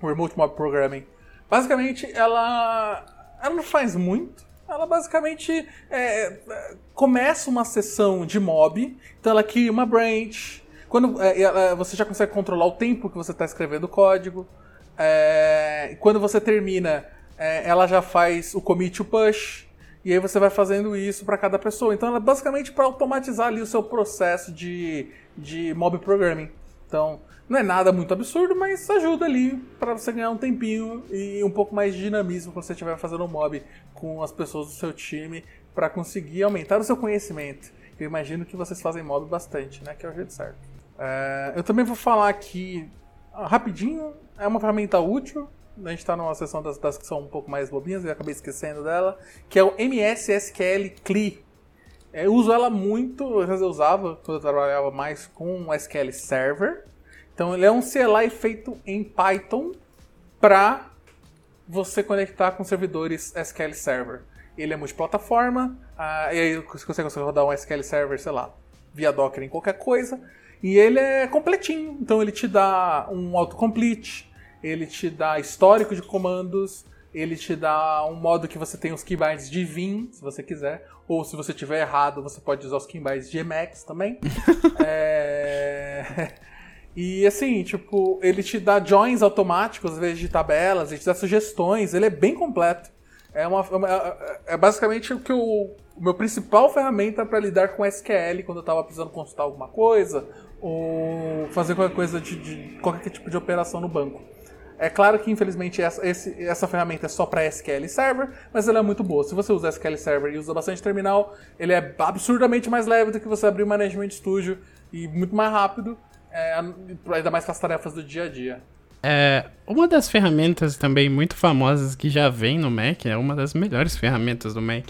Remote Mob Programming. Basicamente, ela, ela não faz muito, ela basicamente é, começa uma sessão de mob, então ela cria uma branch. Quando é, ela, você já consegue controlar o tempo que você está escrevendo o código. É, quando você termina, é, ela já faz o commit to push. E aí você vai fazendo isso para cada pessoa. Então ela é basicamente para automatizar ali o seu processo de, de mob programming. Então, não é nada muito absurdo, mas ajuda ali para você ganhar um tempinho e um pouco mais de dinamismo quando você estiver fazendo um mob com as pessoas do seu time para conseguir aumentar o seu conhecimento. Eu imagino que vocês fazem mob bastante, né? Que é o jeito certo. É, eu também vou falar aqui rapidinho. É uma ferramenta útil. A gente está numa sessão das, das, que são um pouco mais bobinhas, eu acabei esquecendo dela, que é o MSSQL CLI. É, eu uso ela muito, eu usava quando eu trabalhava mais com SQL Server. Então ele é um CLI feito em Python para você conectar com servidores SQL Server. Ele é multiplataforma, uh, e aí você consegue rodar um SQL Server, sei lá, via Docker em qualquer coisa. E ele é completinho, então ele te dá um autocomplete, ele te dá histórico de comandos, ele te dá um modo que você tem os keybinds de Vim, se você quiser, ou se você tiver errado, você pode usar os keybinds de Emacs também. é... E assim, tipo, ele te dá joins automáticos às vezes de tabelas, ele te dá sugestões, ele é bem completo. É, uma, é, é basicamente o que o, o meu principal ferramenta para lidar com SQL quando eu estava precisando consultar alguma coisa ou fazer qualquer coisa de, de, qualquer tipo de operação no banco. É claro que infelizmente essa, esse, essa ferramenta é só para SQL Server, mas ela é muito boa. Se você usa SQL Server e usa bastante terminal, ele é absurdamente mais leve do que você abrir o Management Studio e muito mais rápido. É, ainda mais com as tarefas do dia a dia. É, uma das ferramentas também muito famosas que já vem no Mac, é uma das melhores ferramentas do Mac,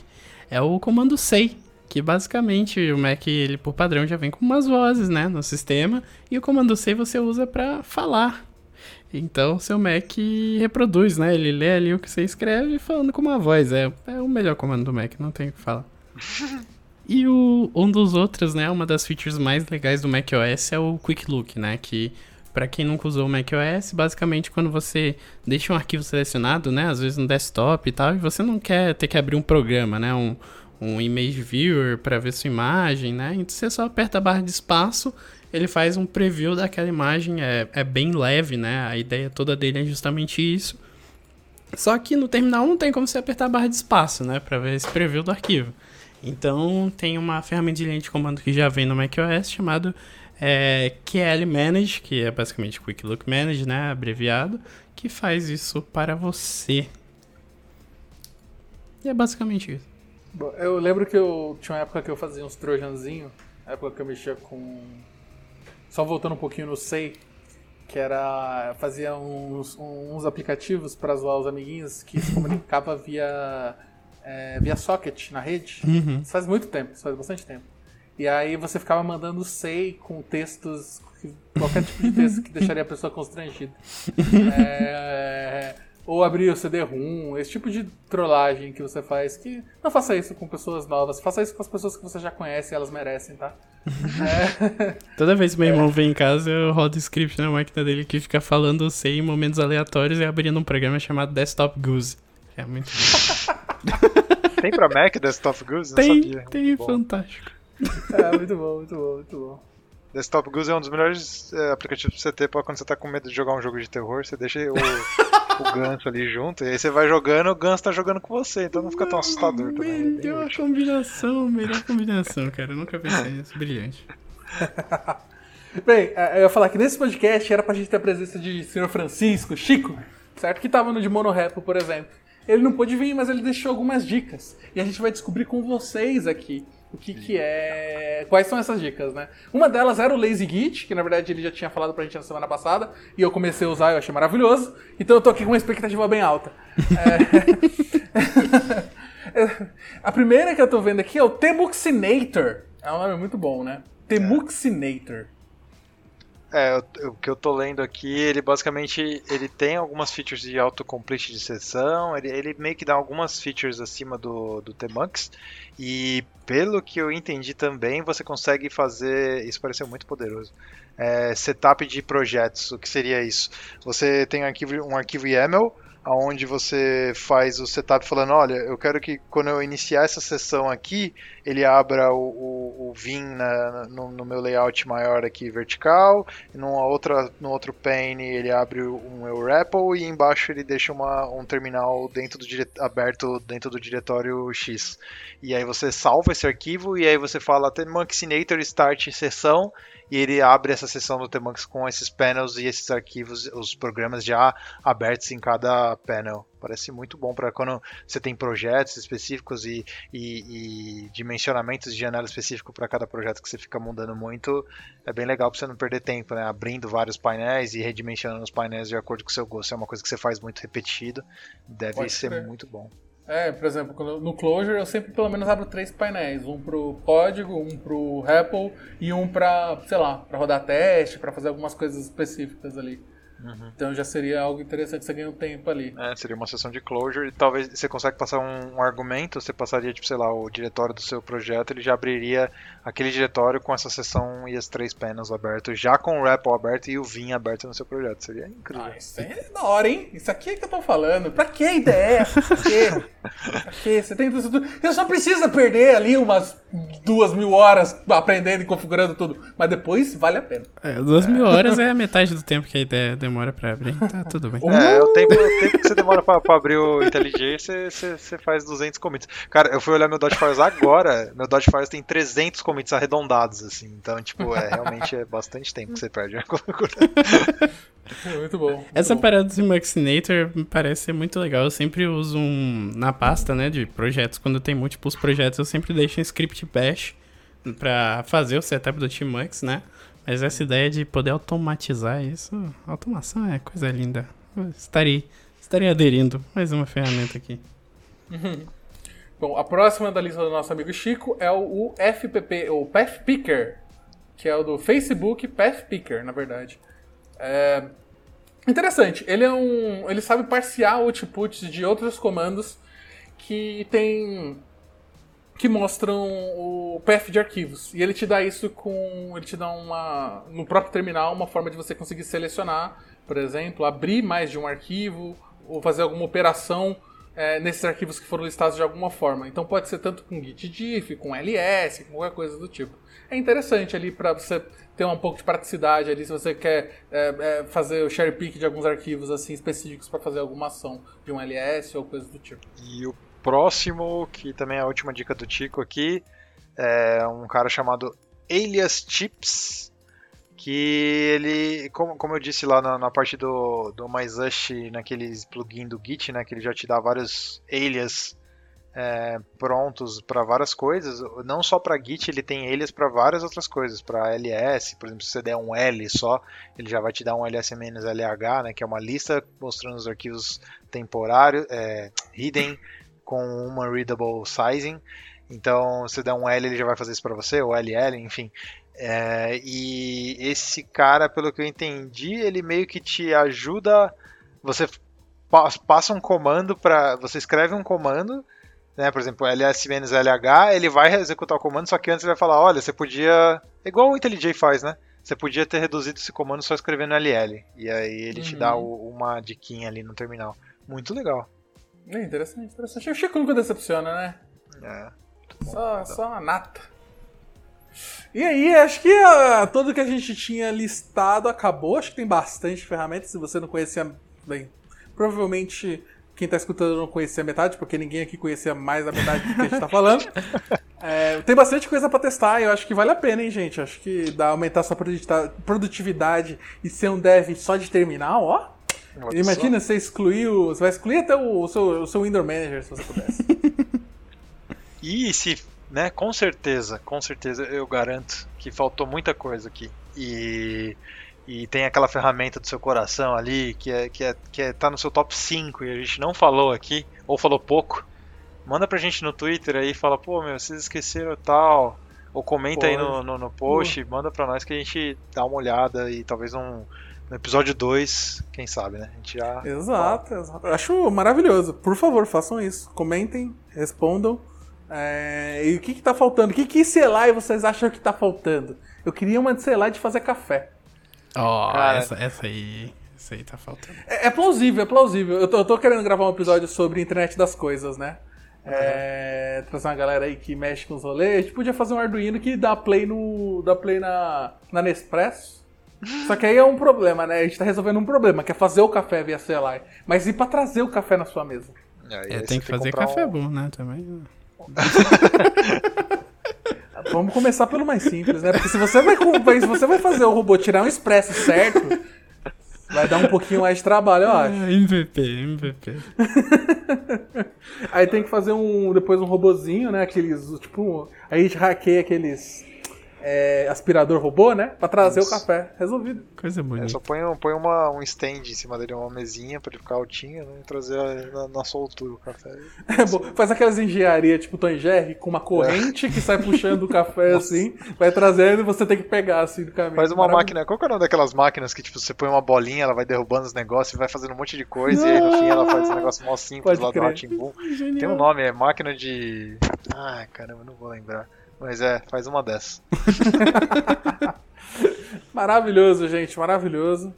é o comando say, que basicamente o Mac, ele por padrão já vem com umas vozes, né, no sistema, e o comando say você usa para falar. Então seu Mac reproduz, né, ele lê ali o que você escreve falando com uma voz, é, é o melhor comando do Mac, não tem o que falar. E o, um dos outros, né, uma das features mais legais do macOS é o Quick Look, né, que para quem nunca usou o macOS, basicamente quando você deixa um arquivo selecionado, né, às vezes no desktop e tal, e você não quer ter que abrir um programa, né, um, um image viewer para ver sua imagem, né, então você só aperta a barra de espaço, ele faz um preview daquela imagem, é, é bem leve, né, a ideia toda dele é justamente isso. Só que no terminal não tem como você apertar a barra de espaço, né? Pra ver esse preview do arquivo. Então tem uma ferramenta de linha de comando que já vem no macOS chamado é, QL Manage, que é basicamente Quick Look Manage, né? Abreviado, que faz isso para você. E é basicamente isso. Eu lembro que eu tinha uma época que eu fazia uns trojanzinho, época que eu mexia com. Só voltando um pouquinho no Sei, que era. fazia uns, uns aplicativos para zoar os amiguinhos que se comunicava via. É, via socket na rede. Uhum. Isso faz muito tempo, isso faz bastante tempo. E aí você ficava mandando Sei com textos. qualquer tipo de texto que deixaria a pessoa constrangida. É, ou abrir o CD-ROM, esse tipo de trollagem que você faz, que não faça isso com pessoas novas, faça isso com as pessoas que você já conhece, elas merecem, tá? É, Toda vez que meu irmão vem em casa, eu rodo script na máquina dele que fica falando sei em momentos aleatórios e abrindo um programa chamado Desktop Goose. É muito. Tem pra Mac Desktop Goose? Não Tem, sabia. tem, Muito fantástico. é, muito bom, muito bom, muito bom. Desktop Goose é um dos melhores é, aplicativos pra você ter pra quando você tá com medo de jogar um jogo de terror. Você deixa o, o ganso ali junto, e aí você vai jogando, o ganso tá jogando com você, então não fica tão assustador também. é Melhor útil. combinação, melhor combinação, cara. Eu nunca pensei nisso. Brilhante. Bem, é, eu ia falar que nesse podcast era pra gente ter a presença de Sr. Francisco, Chico, certo? Que tava no de Monorepo, por exemplo. Ele não pôde vir, mas ele deixou algumas dicas. E a gente vai descobrir com vocês aqui o que, que é. Quais são essas dicas, né? Uma delas era o Lazy Git, que na verdade ele já tinha falado pra gente na semana passada, e eu comecei a usar e eu achei maravilhoso. Então eu tô aqui com uma expectativa bem alta. É... a primeira que eu tô vendo aqui é o Temuxinator. É um nome muito bom, né? Temuxinator. É, o- o que eu tô lendo aqui, ele basicamente ele tem algumas features de autocomplete de sessão, ele, ele meio que dá algumas features acima do, do Tmux, e pelo que eu entendi também, você consegue fazer, isso pareceu muito poderoso, é, setup de projetos, o que seria isso? Você tem um arquivo, um arquivo YAML, onde você faz o setup falando, olha, eu quero que quando eu iniciar essa sessão aqui, ele abra o, o, o Vim na- no, no meu layout maior aqui vertical, e numa outra, no outro pane ele abre um EUREPL e embaixo ele deixa uma, um terminal dentro do dire- aberto dentro do diretório X. E aí você salva esse arquivo e aí você fala Tmuxinator start sessão e ele abre essa sessão do Tmux com esses panels e esses arquivos, os programas já abertos em cada panel. Parece muito bom para quando você tem projetos específicos e, e, e dimensionamentos de janela específico para cada projeto que você fica mudando muito. É bem legal para você não perder tempo, né? Abrindo vários painéis e redimensionando os painéis de acordo com o seu gosto. É uma coisa que você faz muito repetido. Deve Pode ser crer. muito bom. É, por exemplo, no Clojure eu sempre pelo menos abro três painéis. Um pro código, um pro REPL e um pra, sei lá, pra rodar teste, pra fazer algumas coisas específicas ali. Então já seria algo interessante, você ganha um tempo ali. É, seria uma sessão de closure e talvez você consegue passar um, um argumento, você passaria, tipo, sei lá, o diretório do seu projeto, ele já abriria aquele diretório com essa sessão e as três panels abertos, já com o REPL aberto e o Vim aberto no seu projeto. Seria incrível. Ah, isso é da hora, hein? Isso aqui é que eu tô falando. Pra que ideia é essa? Pra quê? Pra quê? Você tem tudo. Você só precisa perder ali umas duas mil horas aprendendo e configurando tudo. Mas depois vale a pena. É, duas mil horas é a metade do tempo que a ideia demora pra abrir. Tá tudo bem. É, o tempo, o tempo que você demora pra, pra abrir o IntelliJ, você, você, você faz 200 commits. Cara, eu fui olhar meu Dodge Files agora, meu Dodge Files tem 300 commits arredondados, assim. Então, tipo, é, realmente é bastante tempo que você perde. Muito bom. muito Essa bom. parada do Maxinator me parece ser muito legal. Eu sempre uso um. Na pasta, né, de projetos, quando tem múltiplos projetos, eu sempre deixo um script bash pra fazer o setup do Tmux, né? Mas essa ideia de poder automatizar isso, automação é coisa linda. Estarei, estarei aderindo mais uma ferramenta aqui. Bom, a próxima da lista do nosso amigo Chico é o FPP, o Path Picker, que é o do Facebook Path Picker, na verdade. É interessante. Ele é um, ele sabe parsear outputs de outros comandos que tem que mostram o path de arquivos. E ele te dá isso com, ele te dá uma no próprio terminal uma forma de você conseguir selecionar, por exemplo, abrir mais de um arquivo ou fazer alguma operação é, nesses arquivos que foram listados de alguma forma. Então pode ser tanto com gitdiff, com ls, com qualquer coisa do tipo. É interessante ali para você ter um pouco de praticidade ali se você quer é, é, fazer o share pick de alguns arquivos assim específicos para fazer alguma ação de um ls ou coisa do tipo. E o próximo, que também é a última dica do Tico aqui, é um cara chamado Alias Chips que ele, como, como eu disse lá na, na parte do, do MyZush, naqueles plugin do Git, né, que ele já te dá vários alias é, prontos para várias coisas, não só para Git, ele tem alias para várias outras coisas, para ls, por exemplo, se você der um L só, ele já vai te dar um ls-lh, né, que é uma lista mostrando os arquivos temporários, é, hidden, com uma readable sizing, então, se der um L, ele já vai fazer isso para você, ou LL, enfim. É, e esse cara, pelo que eu entendi, ele meio que te ajuda. Você passa um comando para. Você escreve um comando, né? Por exemplo, ls-lh, ele vai executar o comando, só que antes ele vai falar: olha, você podia. Igual o IntelliJ faz, né? Você podia ter reduzido esse comando só escrevendo ll. E aí ele uhum. te dá uhum. o, uma diquinha ali no terminal. Muito legal. É interessante, interessante. O Chico nunca decepciona, né? É. Só, só uma nata. E aí, acho que uh, tudo que a gente tinha listado acabou. Acho que tem bastante ferramentas. Se você não conhecia, bem, provavelmente quem está escutando não conhecia metade, porque ninguém aqui conhecia mais a metade do que a gente está falando. É, tem bastante coisa para testar e eu acho que vale a pena, hein, gente? Acho que dá aumentar sua produtividade e ser um dev só de terminal, ó. Imagina você excluir o. Você vai excluir até o, o seu, o seu Windows Manager se você pudesse. e se né? Com certeza, com certeza eu garanto que faltou muita coisa aqui. E, e tem aquela ferramenta do seu coração ali que é, que é, que é, tá no seu top 5 e a gente não falou aqui, ou falou pouco. Manda pra gente no Twitter aí e fala, pô, meu, vocês esqueceram tal. Ou comenta Pode. aí no, no, no post, Pô. manda pra nós que a gente dá uma olhada e talvez um, no episódio 2, quem sabe, né? A gente já. Exato, exato. Acho maravilhoso. Por favor, façam isso. Comentem, respondam. É, e o que, que tá faltando? O que, que Selai vocês acham que tá faltando? Eu queria uma de Selai de fazer café. Ó, oh, essa, essa aí. Essa aí tá faltando. É, é plausível, é plausível. Eu tô, eu tô, querendo gravar um episódio sobre internet das coisas, né? Uhum. É, trazer uma galera aí que mexe com os rolês. A gente podia fazer um Arduino que dá play no. dá play na, na Nespresso. Só que aí é um problema, né? A gente tá resolvendo um problema, que é fazer o café via CLI. Mas e pra trazer o café na sua mesa? É, tem que fazer café um... bom, né? Também. Vamos começar pelo mais simples, né? Porque se você vai, se você vai fazer o robô tirar um expresso certo, vai dar um pouquinho mais de trabalho, eu acho. MVP, MVP. Aí tem que fazer um depois um robozinho, né? Aqueles, tipo, aí a gente hackeia aqueles é, aspirador robô, né? Pra trazer Isso. o café. Resolvido. Coisa bonita. É, só põe, põe uma, um stand em cima dele, uma mesinha pra ele ficar altinho, né? E trazer na, na soltura o café. É, bom, faz aquelas engenharias tipo Tom Jerry, com uma corrente é. que sai puxando o café assim, vai trazendo e você tem que pegar assim do caminho. Faz uma máquina. Qual que é o nome daquelas máquinas que tipo, você põe uma bolinha, ela vai derrubando os negócios e vai fazendo um monte de coisa, e aí no fim ela faz um negócio mó simples Pode lá crer. do Ratimbum. Tem um nome, é máquina de. Ai, caramba, não vou lembrar. Mas é, faz uma dessa. maravilhoso, gente, maravilhoso.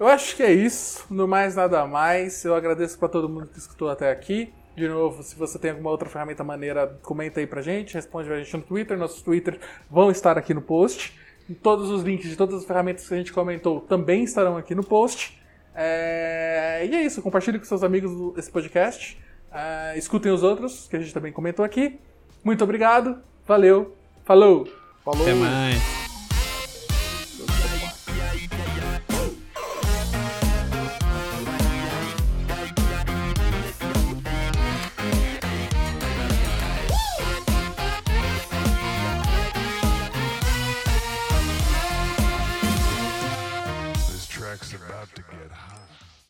Eu acho que é isso. No mais, nada mais. Eu agradeço para todo mundo que escutou até aqui. De novo, se você tem alguma outra ferramenta maneira, comenta aí pra gente, responde a gente no Twitter. Nossos Twitter vão estar aqui no post. Todos os links de todas as ferramentas que a gente comentou também estarão aqui no post. É... E é isso, compartilhe com seus amigos esse podcast. É... Escutem os outros, que a gente também comentou aqui. Muito obrigado Valeu. Falou. Falou. Até mais.